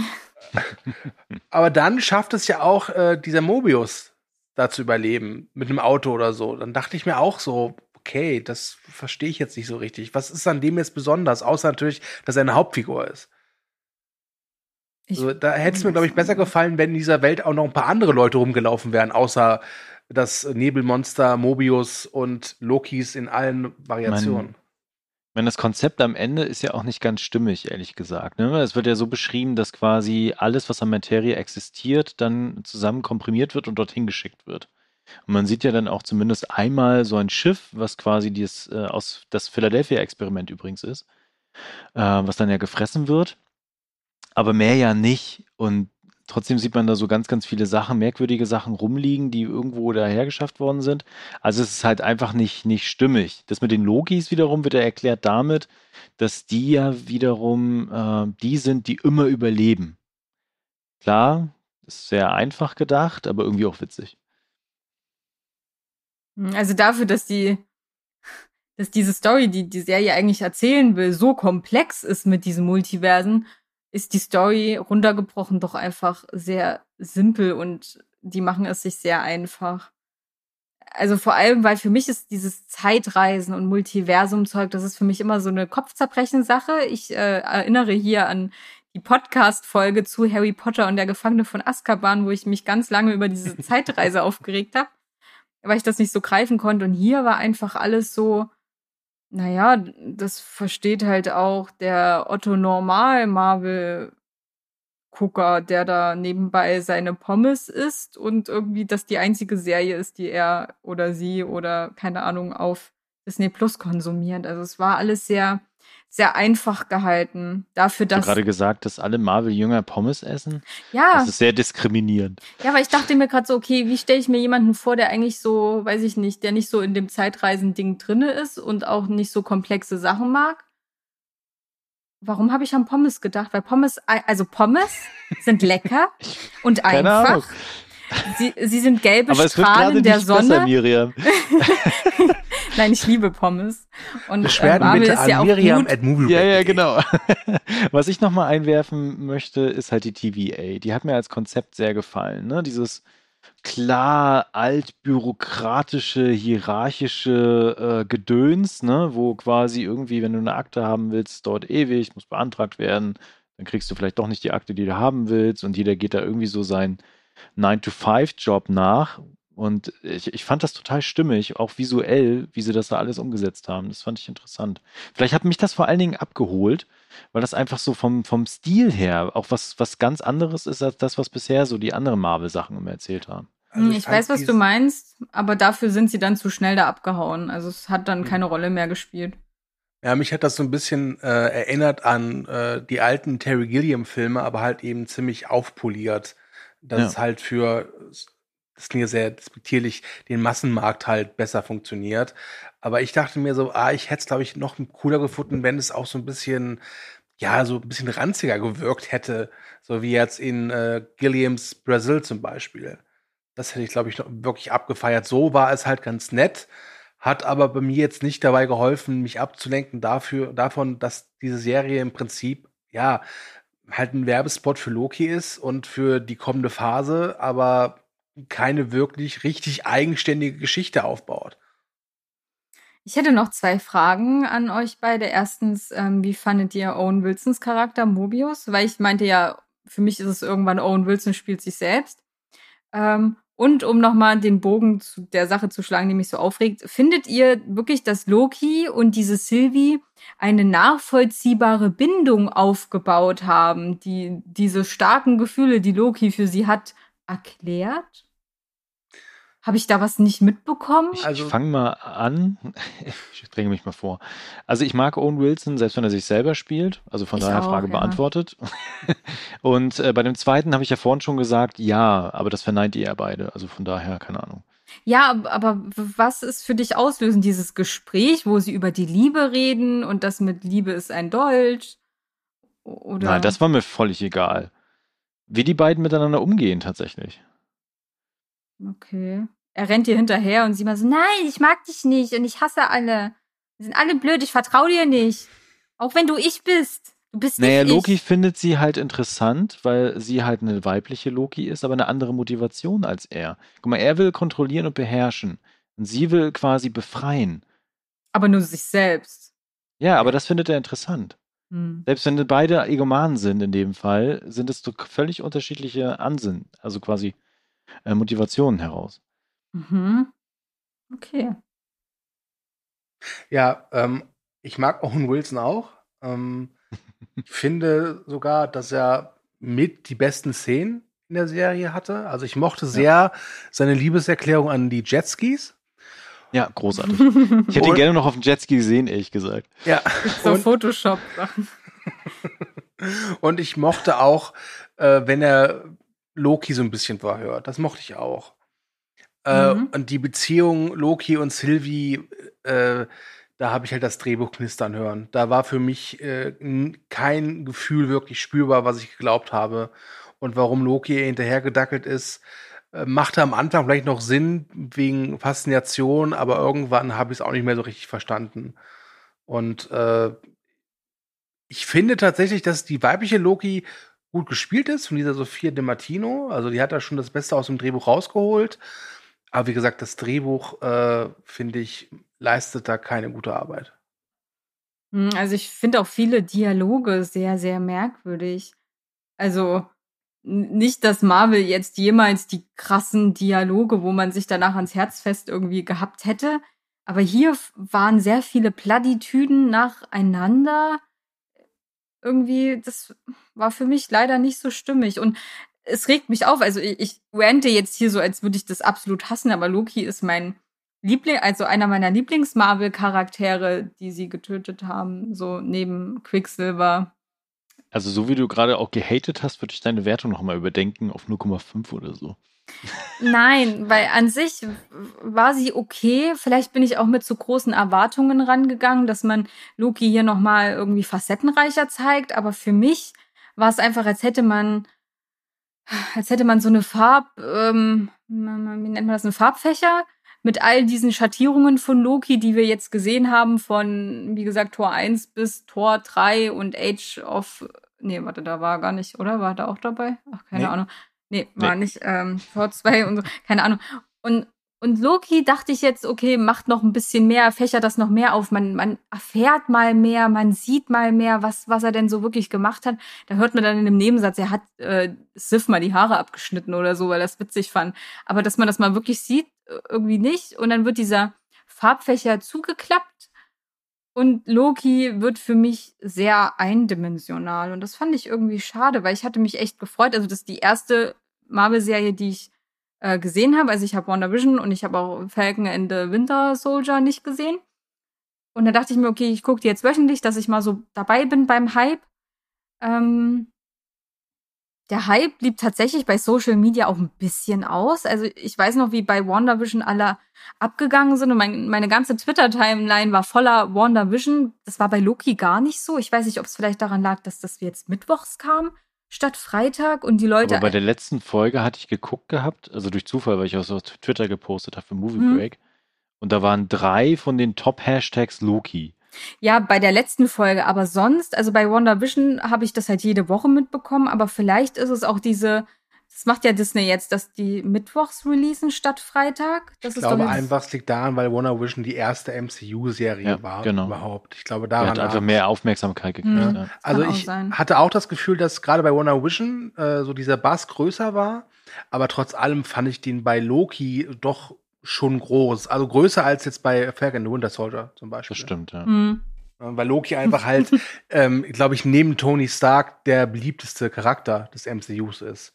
aber dann schafft es ja auch äh, dieser Mobius da zu überleben mit einem Auto oder so. Dann dachte ich mir auch so, okay, das verstehe ich jetzt nicht so richtig. Was ist an dem jetzt besonders? Außer natürlich, dass er eine Hauptfigur ist. Also, da hätte es mir, glaube ich, besser gefallen, wenn in dieser Welt auch noch ein paar andere Leute rumgelaufen wären, außer das Nebelmonster, Mobius und Lokis in allen Variationen. Ich meine, das Konzept am Ende ist ja auch nicht ganz stimmig, ehrlich gesagt. Ne? Es wird ja so beschrieben, dass quasi alles, was an Materie existiert, dann zusammen komprimiert wird und dorthin geschickt wird. Und man sieht ja dann auch zumindest einmal so ein Schiff, was quasi dieses, äh, aus das Philadelphia-Experiment übrigens ist, äh, was dann ja gefressen wird. Aber mehr ja nicht. Und trotzdem sieht man da so ganz, ganz viele Sachen, merkwürdige Sachen rumliegen, die irgendwo dahergeschafft worden sind. Also es ist halt einfach nicht, nicht stimmig. Das mit den Logis wiederum wird ja erklärt damit, dass die ja wiederum äh, die sind, die immer überleben. Klar, ist sehr einfach gedacht, aber irgendwie auch witzig. Also dafür, dass die, dass diese Story, die die Serie eigentlich erzählen will, so komplex ist mit diesen Multiversen, ist die Story runtergebrochen doch einfach sehr simpel und die machen es sich sehr einfach. Also vor allem, weil für mich ist dieses Zeitreisen und Multiversum-Zeug, das ist für mich immer so eine Kopfzerbrechen-Sache. Ich äh, erinnere hier an die Podcast-Folge zu Harry Potter und der Gefangene von Azkaban, wo ich mich ganz lange über diese Zeitreise aufgeregt habe weil ich das nicht so greifen konnte. Und hier war einfach alles so, naja, das versteht halt auch der Otto Normal Marvel Gucker, der da nebenbei seine Pommes isst und irgendwie das die einzige Serie ist, die er oder sie oder keine Ahnung auf Disney Plus konsumiert. Also es war alles sehr, sehr einfach gehalten. Dafür, Hast du dass. gerade gesagt, dass alle Marvel-Jünger Pommes essen? Ja, Das ist sehr diskriminierend. Ja, aber ich dachte mir gerade so, okay, wie stelle ich mir jemanden vor, der eigentlich so, weiß ich nicht, der nicht so in dem Zeitreisen-Ding drinne ist und auch nicht so komplexe Sachen mag? Warum habe ich an Pommes gedacht? Weil Pommes, also Pommes sind lecker und einfach. Sie, sie sind gelbe Aber es wird gerade Strahlen nicht der besser, Sonne. Miriam. Nein, ich liebe Pommes. Und äh, Beschwerden Marvel bitte ist an ja Miriam at Movie Ja, ja, genau. Was ich nochmal einwerfen möchte, ist halt die TVA. Die hat mir als Konzept sehr gefallen. Ne? Dieses klar altbürokratische, hierarchische äh, Gedöns, ne? wo quasi irgendwie, wenn du eine Akte haben willst, dort ewig, muss beantragt werden, dann kriegst du vielleicht doch nicht die Akte, die du haben willst und jeder geht da irgendwie so seinen 9-to-5-Job nach. Und ich, ich fand das total stimmig, auch visuell, wie sie das da alles umgesetzt haben. Das fand ich interessant. Vielleicht hat mich das vor allen Dingen abgeholt, weil das einfach so vom, vom Stil her auch was, was ganz anderes ist als das, was bisher so die anderen Marvel-Sachen immer erzählt haben. Also Hm, ich fand weiß, was du meinst, aber dafür sind sie dann zu schnell da abgehauen. Also es hat dann Hm. keine Rolle mehr gespielt. Ja, mich hat das so ein bisschen äh, erinnert an äh, die alten Terry Gilliam-Filme, aber halt eben ziemlich aufpoliert. Dass Ja. es halt für, das klingt sehr despektierlich, den Massenmarkt halt besser funktioniert. Aber ich dachte mir so, ah, ich hätte es, glaube ich, noch cooler gefunden, wenn es auch so ein bisschen, ja, so ein bisschen ranziger gewirkt hätte. So wie jetzt in äh, Gilliams Brazil zum Beispiel. Das hätte ich, glaube ich, noch wirklich abgefeiert. So war es halt ganz nett hat aber bei mir jetzt nicht dabei geholfen, mich abzulenken dafür, davon, dass diese Serie im Prinzip, ja, halt ein Werbespot für Loki ist und für die kommende Phase, aber keine wirklich richtig eigenständige Geschichte aufbaut. Ich hätte noch zwei Fragen an euch beide. Erstens, ähm, wie fandet ihr Owen Wilsons Charakter Mobius? Weil ich meinte ja, für mich ist es irgendwann Owen Wilson spielt sich selbst. Ähm, und um nochmal den Bogen zu der Sache zu schlagen, die mich so aufregt, findet ihr wirklich, dass Loki und diese Sylvie eine nachvollziehbare Bindung aufgebaut haben, die diese starken Gefühle, die Loki für sie hat, erklärt? Habe ich da was nicht mitbekommen? Ich, Also- ich fange mal an. Ich bringe mich mal vor. Also ich mag Owen Wilson, selbst wenn er sich selber spielt. Also von daher auch, Frage ja. beantwortet. Und äh, bei dem zweiten habe ich ja vorhin schon gesagt, ja, aber das verneint ihr ja beide. Also von daher, keine Ahnung. Ja, ab- aber was ist für dich auslösend? Dieses Gespräch, wo sie über die Liebe reden und das mit Liebe ist ein Dolch? O- Oder? Nein, das war mir völlig egal. Wie die beiden miteinander umgehen tatsächlich. Okay. Er rennt ihr hinterher und sie mal so, nein, ich mag dich nicht und ich hasse alle. Wir sind alle blöd, ich vertraue dir nicht. Auch wenn du ich bist. Du bist Naja, nicht Loki ich. findet sie halt interessant, weil sie halt eine weibliche Loki ist, aber eine andere Motivation als er. Guck mal, er will kontrollieren und beherrschen. Und sie will quasi befreien. Aber nur sich selbst. Ja, aber das findet er interessant. Hm. Selbst wenn beide Egomanen sind in dem Fall, sind es doch völlig unterschiedliche Ansinnen, also quasi äh, Motivationen heraus. Mhm. Okay. Ja, ähm, ich mag Owen Wilson auch. Ähm, ich finde sogar, dass er mit die besten Szenen in der Serie hatte. Also ich mochte sehr seine Liebeserklärung an die Jetskis. Ja, großartig. Ich hätte ihn gerne noch auf dem Jetski gesehen, ehrlich gesagt. Ja. so Und, Photoshop-Sachen. und ich mochte auch, äh, wenn er Loki so ein bisschen verhört. Das mochte ich auch. Äh, Mhm. Und die Beziehung Loki und Sylvie, äh, da habe ich halt das Drehbuch knistern hören. Da war für mich äh, kein Gefühl wirklich spürbar, was ich geglaubt habe. Und warum Loki hinterhergedackelt ist, äh, machte am Anfang vielleicht noch Sinn wegen Faszination, aber irgendwann habe ich es auch nicht mehr so richtig verstanden. Und äh, ich finde tatsächlich, dass die weibliche Loki gut gespielt ist von dieser Sophia De Martino. Also die hat da schon das Beste aus dem Drehbuch rausgeholt. Aber wie gesagt, das Drehbuch, äh, finde ich, leistet da keine gute Arbeit. Hm, Also ich finde auch viele Dialoge sehr, sehr merkwürdig. Also nicht, dass Marvel jetzt jemals die krassen Dialoge, wo man sich danach ans Herz fest irgendwie gehabt hätte. Aber hier waren sehr viele Plattitüden nacheinander. Irgendwie, das war für mich leider nicht so stimmig. Und es regt mich auf. Also ich, ich rante jetzt hier so, als würde ich das absolut hassen, aber Loki ist mein Liebling, also einer meiner Lieblings-Marvel-Charaktere, die sie getötet haben, so neben Quicksilver. Also so wie du gerade auch gehatet hast, würde ich deine Wertung nochmal überdenken auf 0,5 oder so. Nein, weil an sich war sie okay. Vielleicht bin ich auch mit zu großen Erwartungen rangegangen, dass man Loki hier nochmal irgendwie facettenreicher zeigt. Aber für mich war es einfach, als hätte man, als hätte man so eine Farb, ähm, wie nennt man das, eine Farbfächer mit all diesen Schattierungen von Loki, die wir jetzt gesehen haben, von, wie gesagt, Tor 1 bis Tor 3 und Age of, nee, warte, da war er gar nicht, oder? War er da auch dabei? Ach, keine Nee. Ahnung. Nee, war Nee. nicht, ähm, Tor 2 und so, keine Ahnung. Und, und Loki dachte ich jetzt, okay, macht noch ein bisschen mehr, fächert das noch mehr auf, man, man erfährt mal mehr, man sieht mal mehr, was, was er denn so wirklich gemacht hat. Da hört man dann in dem Nebensatz, er hat äh, Sif mal die Haare abgeschnitten oder so, weil er es witzig fand. Aber dass man das mal wirklich sieht, äh, irgendwie nicht. Und dann wird dieser Farbfächer zugeklappt und Loki wird für mich sehr eindimensional. Und das fand ich irgendwie schade, weil ich hatte mich echt gefreut. Also das ist die erste Marvel-Serie, die ich äh, gesehen habe. Also ich habe WandaVision und ich habe auch Falcon and the Winter Soldier nicht gesehen. Und da dachte ich mir, okay, ich gucke die jetzt wöchentlich, dass ich mal so dabei bin beim Hype. Ähm, der Hype blieb tatsächlich bei Social Media auch ein bisschen aus. Also ich weiß noch, wie bei WandaVision alle abgegangen sind und mein, meine ganze Twitter-Timeline war voller WandaVision. Das war bei Loki gar nicht so. Ich weiß nicht, ob es vielleicht daran lag, dass das jetzt mittwochs kam statt Freitag und die Leute. Aber bei der letzten Folge hatte ich geguckt gehabt, also durch Zufall, weil ich auch so auf Twitter gepostet habe für Movie Mhm. Break. Und da waren drei von den Top-Hashtags Loki. Ja, bei der letzten Folge, aber sonst, also bei WandaVision habe ich das halt jede Woche mitbekommen, aber vielleicht ist es auch diese, das macht ja Disney jetzt, dass die Mittwochs releasen statt Freitag. Das Ich ist glaube einfach, es liegt daran, weil Wonder Vision die erste MCU-Serie Ja, war genau. überhaupt. Ich glaube, daran hat einfach mehr Aufmerksamkeit gekriegt. Mhm. Ja. Also ich sein. hatte auch das Gefühl, dass gerade bei Wonder Vision äh, so dieser Bass größer war, aber trotz allem fand ich den bei Loki doch schon groß. Also größer als jetzt bei Falcon and the Winter Soldier zum Beispiel. Das stimmt, ja. Hm. Weil Loki einfach halt, ähm, glaube ich, neben Tony Stark der beliebteste Charakter des MCUs ist.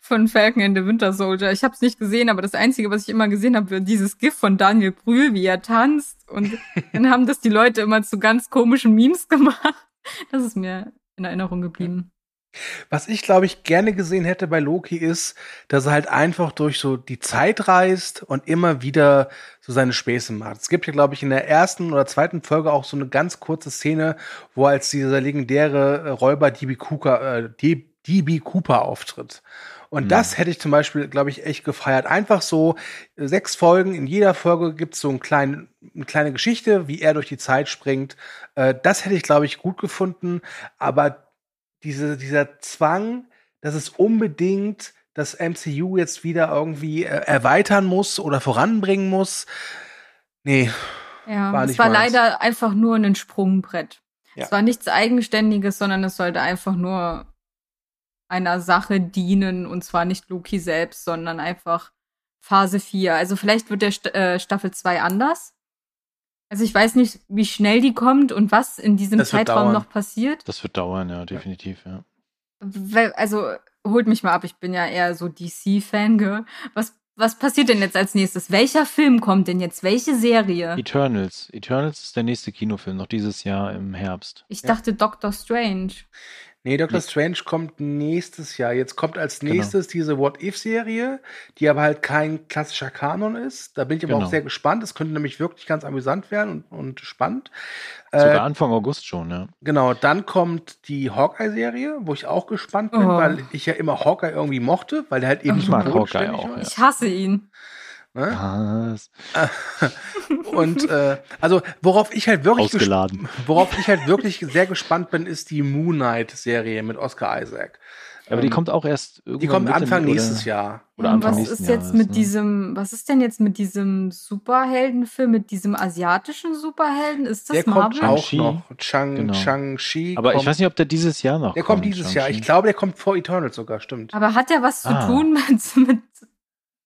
Von Falcon and the Winter Soldier. Ich habe es nicht gesehen, aber das Einzige, was ich immer gesehen habe, war dieses GIF von Daniel Brühl, wie er tanzt. Und dann haben das die Leute immer zu ganz komischen Memes gemacht. Das ist mir in Erinnerung geblieben. Was ich, glaube ich, gerne gesehen hätte bei Loki ist, dass er halt einfach durch so die Zeit reist und immer wieder so seine Späße macht. Es gibt ja, glaube ich, in der ersten oder zweiten Folge auch so eine ganz kurze Szene, wo als dieser legendäre äh, Räuber DB Cooper, äh, DB Cooper auftritt. Und mhm. das hätte ich zum Beispiel, glaube ich, echt gefeiert. Einfach so äh, sechs Folgen. In jeder Folge gibt es so einen kleinen, eine kleine Geschichte, wie er durch die Zeit springt. Äh, das hätte ich, glaube ich, gut gefunden. Aber diese, dieser Zwang, dass es unbedingt das MCU jetzt wieder irgendwie äh, erweitern muss oder voranbringen muss. Nee. Ja, war es war meins. leider einfach nur ein Sprungbrett. Ja. Es war nichts Eigenständiges, sondern es sollte einfach nur einer Sache dienen und zwar nicht Loki selbst, sondern einfach Phase 4. Also vielleicht wird der St äh, Staffel 2 anders. Also ich weiß nicht, wie schnell die kommt und was in diesem das Zeitraum noch passiert. Das wird dauern, ja, definitiv, ja. Also holt mich mal ab, ich bin ja eher so DC-Fan. Was, was passiert denn jetzt als nächstes? Welcher Film kommt denn jetzt? Welche Serie? Eternals. Eternals ist der nächste Kinofilm, noch dieses Jahr im Herbst. Ich dachte ja. Doctor Strange. Nee, Doctor nee. Strange kommt nächstes Jahr. Jetzt kommt als genau. nächstes genau. diese What-If-Serie, die aber halt kein klassischer Kanon ist. Da bin ich aber genau. auch sehr gespannt. Es könnte nämlich wirklich ganz amüsant werden und, und spannend. Sogar äh, Anfang August schon, ja. Genau, dann kommt die Hawkeye-Serie, wo ich auch gespannt bin, oh. weil ich ja immer Hawkeye irgendwie mochte, weil der halt eben ich so mag Hawkeye auch, ja. Ich hasse ihn. Ne? Was? Und äh, also worauf ich halt wirklich Ausgeladen. worauf ich halt wirklich sehr gespannt bin, ist die Moon Knight Serie mit Oscar Isaac. Aber die ähm, kommt auch erst Die kommt Anfang nächstes Jahr. Oder Anfang was ist jetzt mit ne? diesem, was ist denn jetzt mit diesem Superheldenfilm, mit diesem asiatischen Superhelden? Ist das der Marvel? kommt auch noch. Chang, genau. Chang-Chi. Aber kommt, ich weiß nicht, ob der dieses Jahr noch Der kommt, kommt dieses Jahr. Ich glaube, der kommt vor Eternal sogar, stimmt. Aber hat der was zu ah. tun mit, mit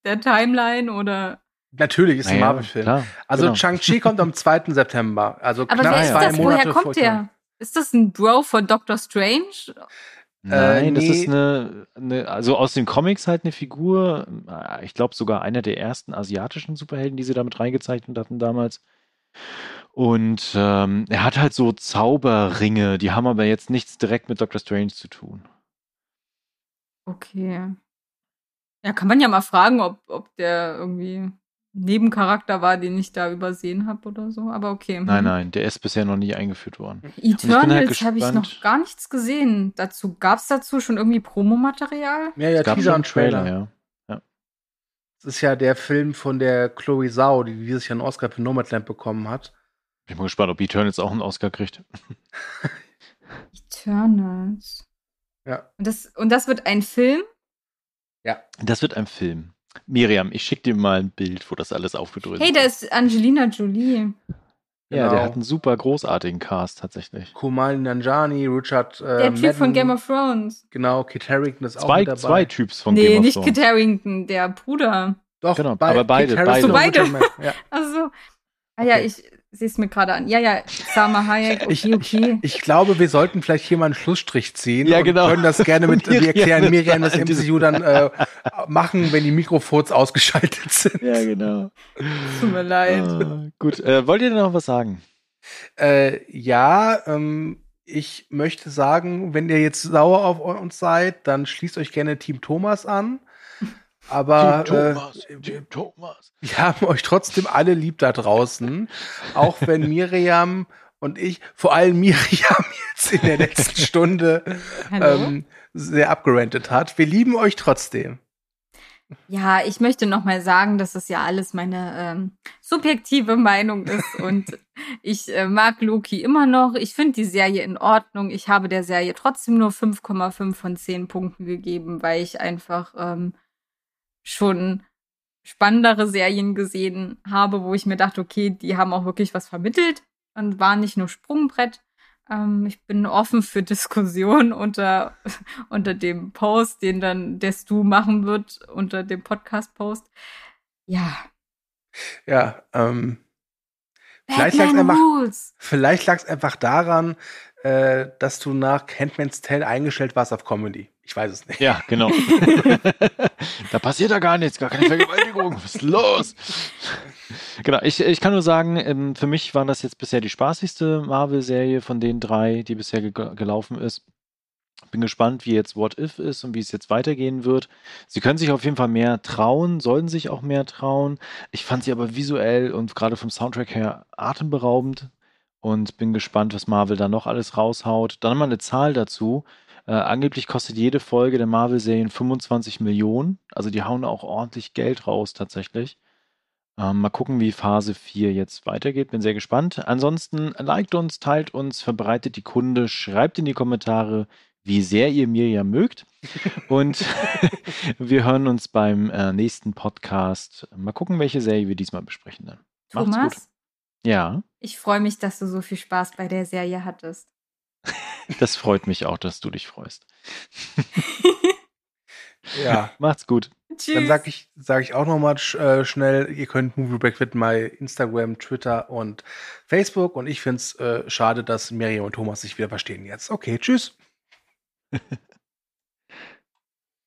der Timeline oder? Natürlich, ist naja, ein Marvel-Film. Also genau. Shang-Chi kommt am 2. September. Also Aber knapp wer ist zwei das? Monate Woher kommt der? Ist das ein Bro von Doctor Strange? Nein, äh, nee. das ist eine, eine, also aus den Comics halt eine Figur, äh, ich glaube sogar einer der ersten asiatischen Superhelden, die sie damit reingezeichnet hatten damals. Und ähm, er hat halt so Zauberringe, die haben aber jetzt nichts direkt mit Doctor Strange zu tun. Okay. Ja, kann man ja mal fragen, ob, ob der irgendwie Nebencharakter war, den ich da übersehen habe oder so. Aber okay. Nein, nein, der ist bisher noch nie eingeführt worden. Eternals halt habe ich noch gar nichts gesehen. Dazu gab es dazu schon irgendwie Promomaterial? Ja, ja, Teaser und Trailer, ja. ja. Das ist ja der Film von der Chloe Zhao, die dieses Jahr einen Oscar für Nomadland bekommen hat. Bin mal gespannt, ob Eternals auch einen Oscar kriegt. Eternals. Ja. Und das, und das wird ein Film? Ja. Das wird ein Film. Miriam, ich schicke dir mal ein Bild, wo das alles aufgedröselt ist. Hey, da ist Angelina Jolie. Ja, genau. der hat einen super großartigen Cast tatsächlich. Kumal Nanjani, Richard äh, Der Typ Madden, von Game of Thrones. Genau, Kit Harrington ist zwei, auch mit dabei. Zwei Typs von nee, Game of Thrones. Nee, nicht Kit Harrington, der Bruder. Doch, genau, bei, aber beide. beide. Beide. Ja. Also, ah ja, ich, sieh es mir gerade an. Ja, ja, Sama Hayek, okay, ich, okay. Ich, ich, glaube, wir sollten vielleicht hier mal einen Schlussstrich ziehen. Ja, genau. Und können das gerne mit, wir erklären Miriam das MCU dann äh, machen, wenn die Mikrofons ausgeschaltet sind. Ja, genau. Tut mir leid. Ah, gut, äh, wollt ihr denn noch was sagen? Äh, ja, ähm, ich möchte sagen, wenn ihr jetzt sauer auf uns seid, dann schließt euch gerne Team Thomas an. Aber Team Thomas, äh, Team Thomas. wir haben euch trotzdem alle lieb da draußen. auch wenn Miriam und ich, vor allem Miriam jetzt in der letzten Stunde ähm, sehr abgerantet hat. Wir lieben euch trotzdem. Ja, ich möchte noch mal sagen, dass das ja alles meine ähm, subjektive Meinung ist und ich äh, mag Loki immer noch. Ich finde die Serie in Ordnung. Ich habe der Serie trotzdem nur 5,5 von 10 Punkten gegeben, weil ich einfach ähm, schon spannendere Serien gesehen habe, wo ich mir dachte, okay, die haben auch wirklich was vermittelt und waren nicht nur Sprungbrett. Ähm, ich bin offen für Diskussion unter, unter dem Post, den dann der Stu machen wird, unter dem Podcast-Post. Ja. Ja, ähm, Vielleicht lag es einfach, vielleicht lag's einfach daran, äh, dass du nach Handmaid's Tale eingestellt warst auf Comedy. Ich weiß es nicht. Ja, genau. da passiert ja gar nichts, gar keine Vergewaltigung. Was ist los? genau, ich, ich kann nur sagen, ähm, für mich war das jetzt bisher die spaßigste Marvel-Serie von den drei, die bisher ge gelaufen ist. Bin gespannt, wie jetzt What If ist und wie es jetzt weitergehen wird. Sie können sich auf jeden Fall mehr trauen, sollten sich auch mehr trauen. Ich fand sie aber visuell und gerade vom Soundtrack her atemberaubend und bin gespannt, was Marvel da noch alles raushaut. Dann mal eine Zahl dazu. Äh, angeblich kostet jede Folge der Marvel-Serien 25 Millionen. Also die hauen auch ordentlich Geld raus tatsächlich. Ähm, mal gucken, wie Phase 4 jetzt weitergeht. Bin sehr gespannt. Ansonsten liked uns, teilt uns, verbreitet die Kunde, schreibt in die Kommentare, wie sehr ihr mir ja mögt. Und wir hören uns beim äh, nächsten Podcast. Mal gucken, welche Serie wir diesmal besprechen dann. Macht's Thomas? Gut. Ja. Ich freue mich, dass du so viel Spaß bei der Serie hattest. Das freut mich auch, dass du dich freust. ja. Macht's gut. Tschüss. Dann sage ich, sag ich auch nochmal äh, schnell, ihr könnt Movie Break mit bei Instagram, Twitter und Facebook. Und ich finde es äh, schade, dass Miriam und Thomas sich wieder verstehen jetzt. Okay, tschüss.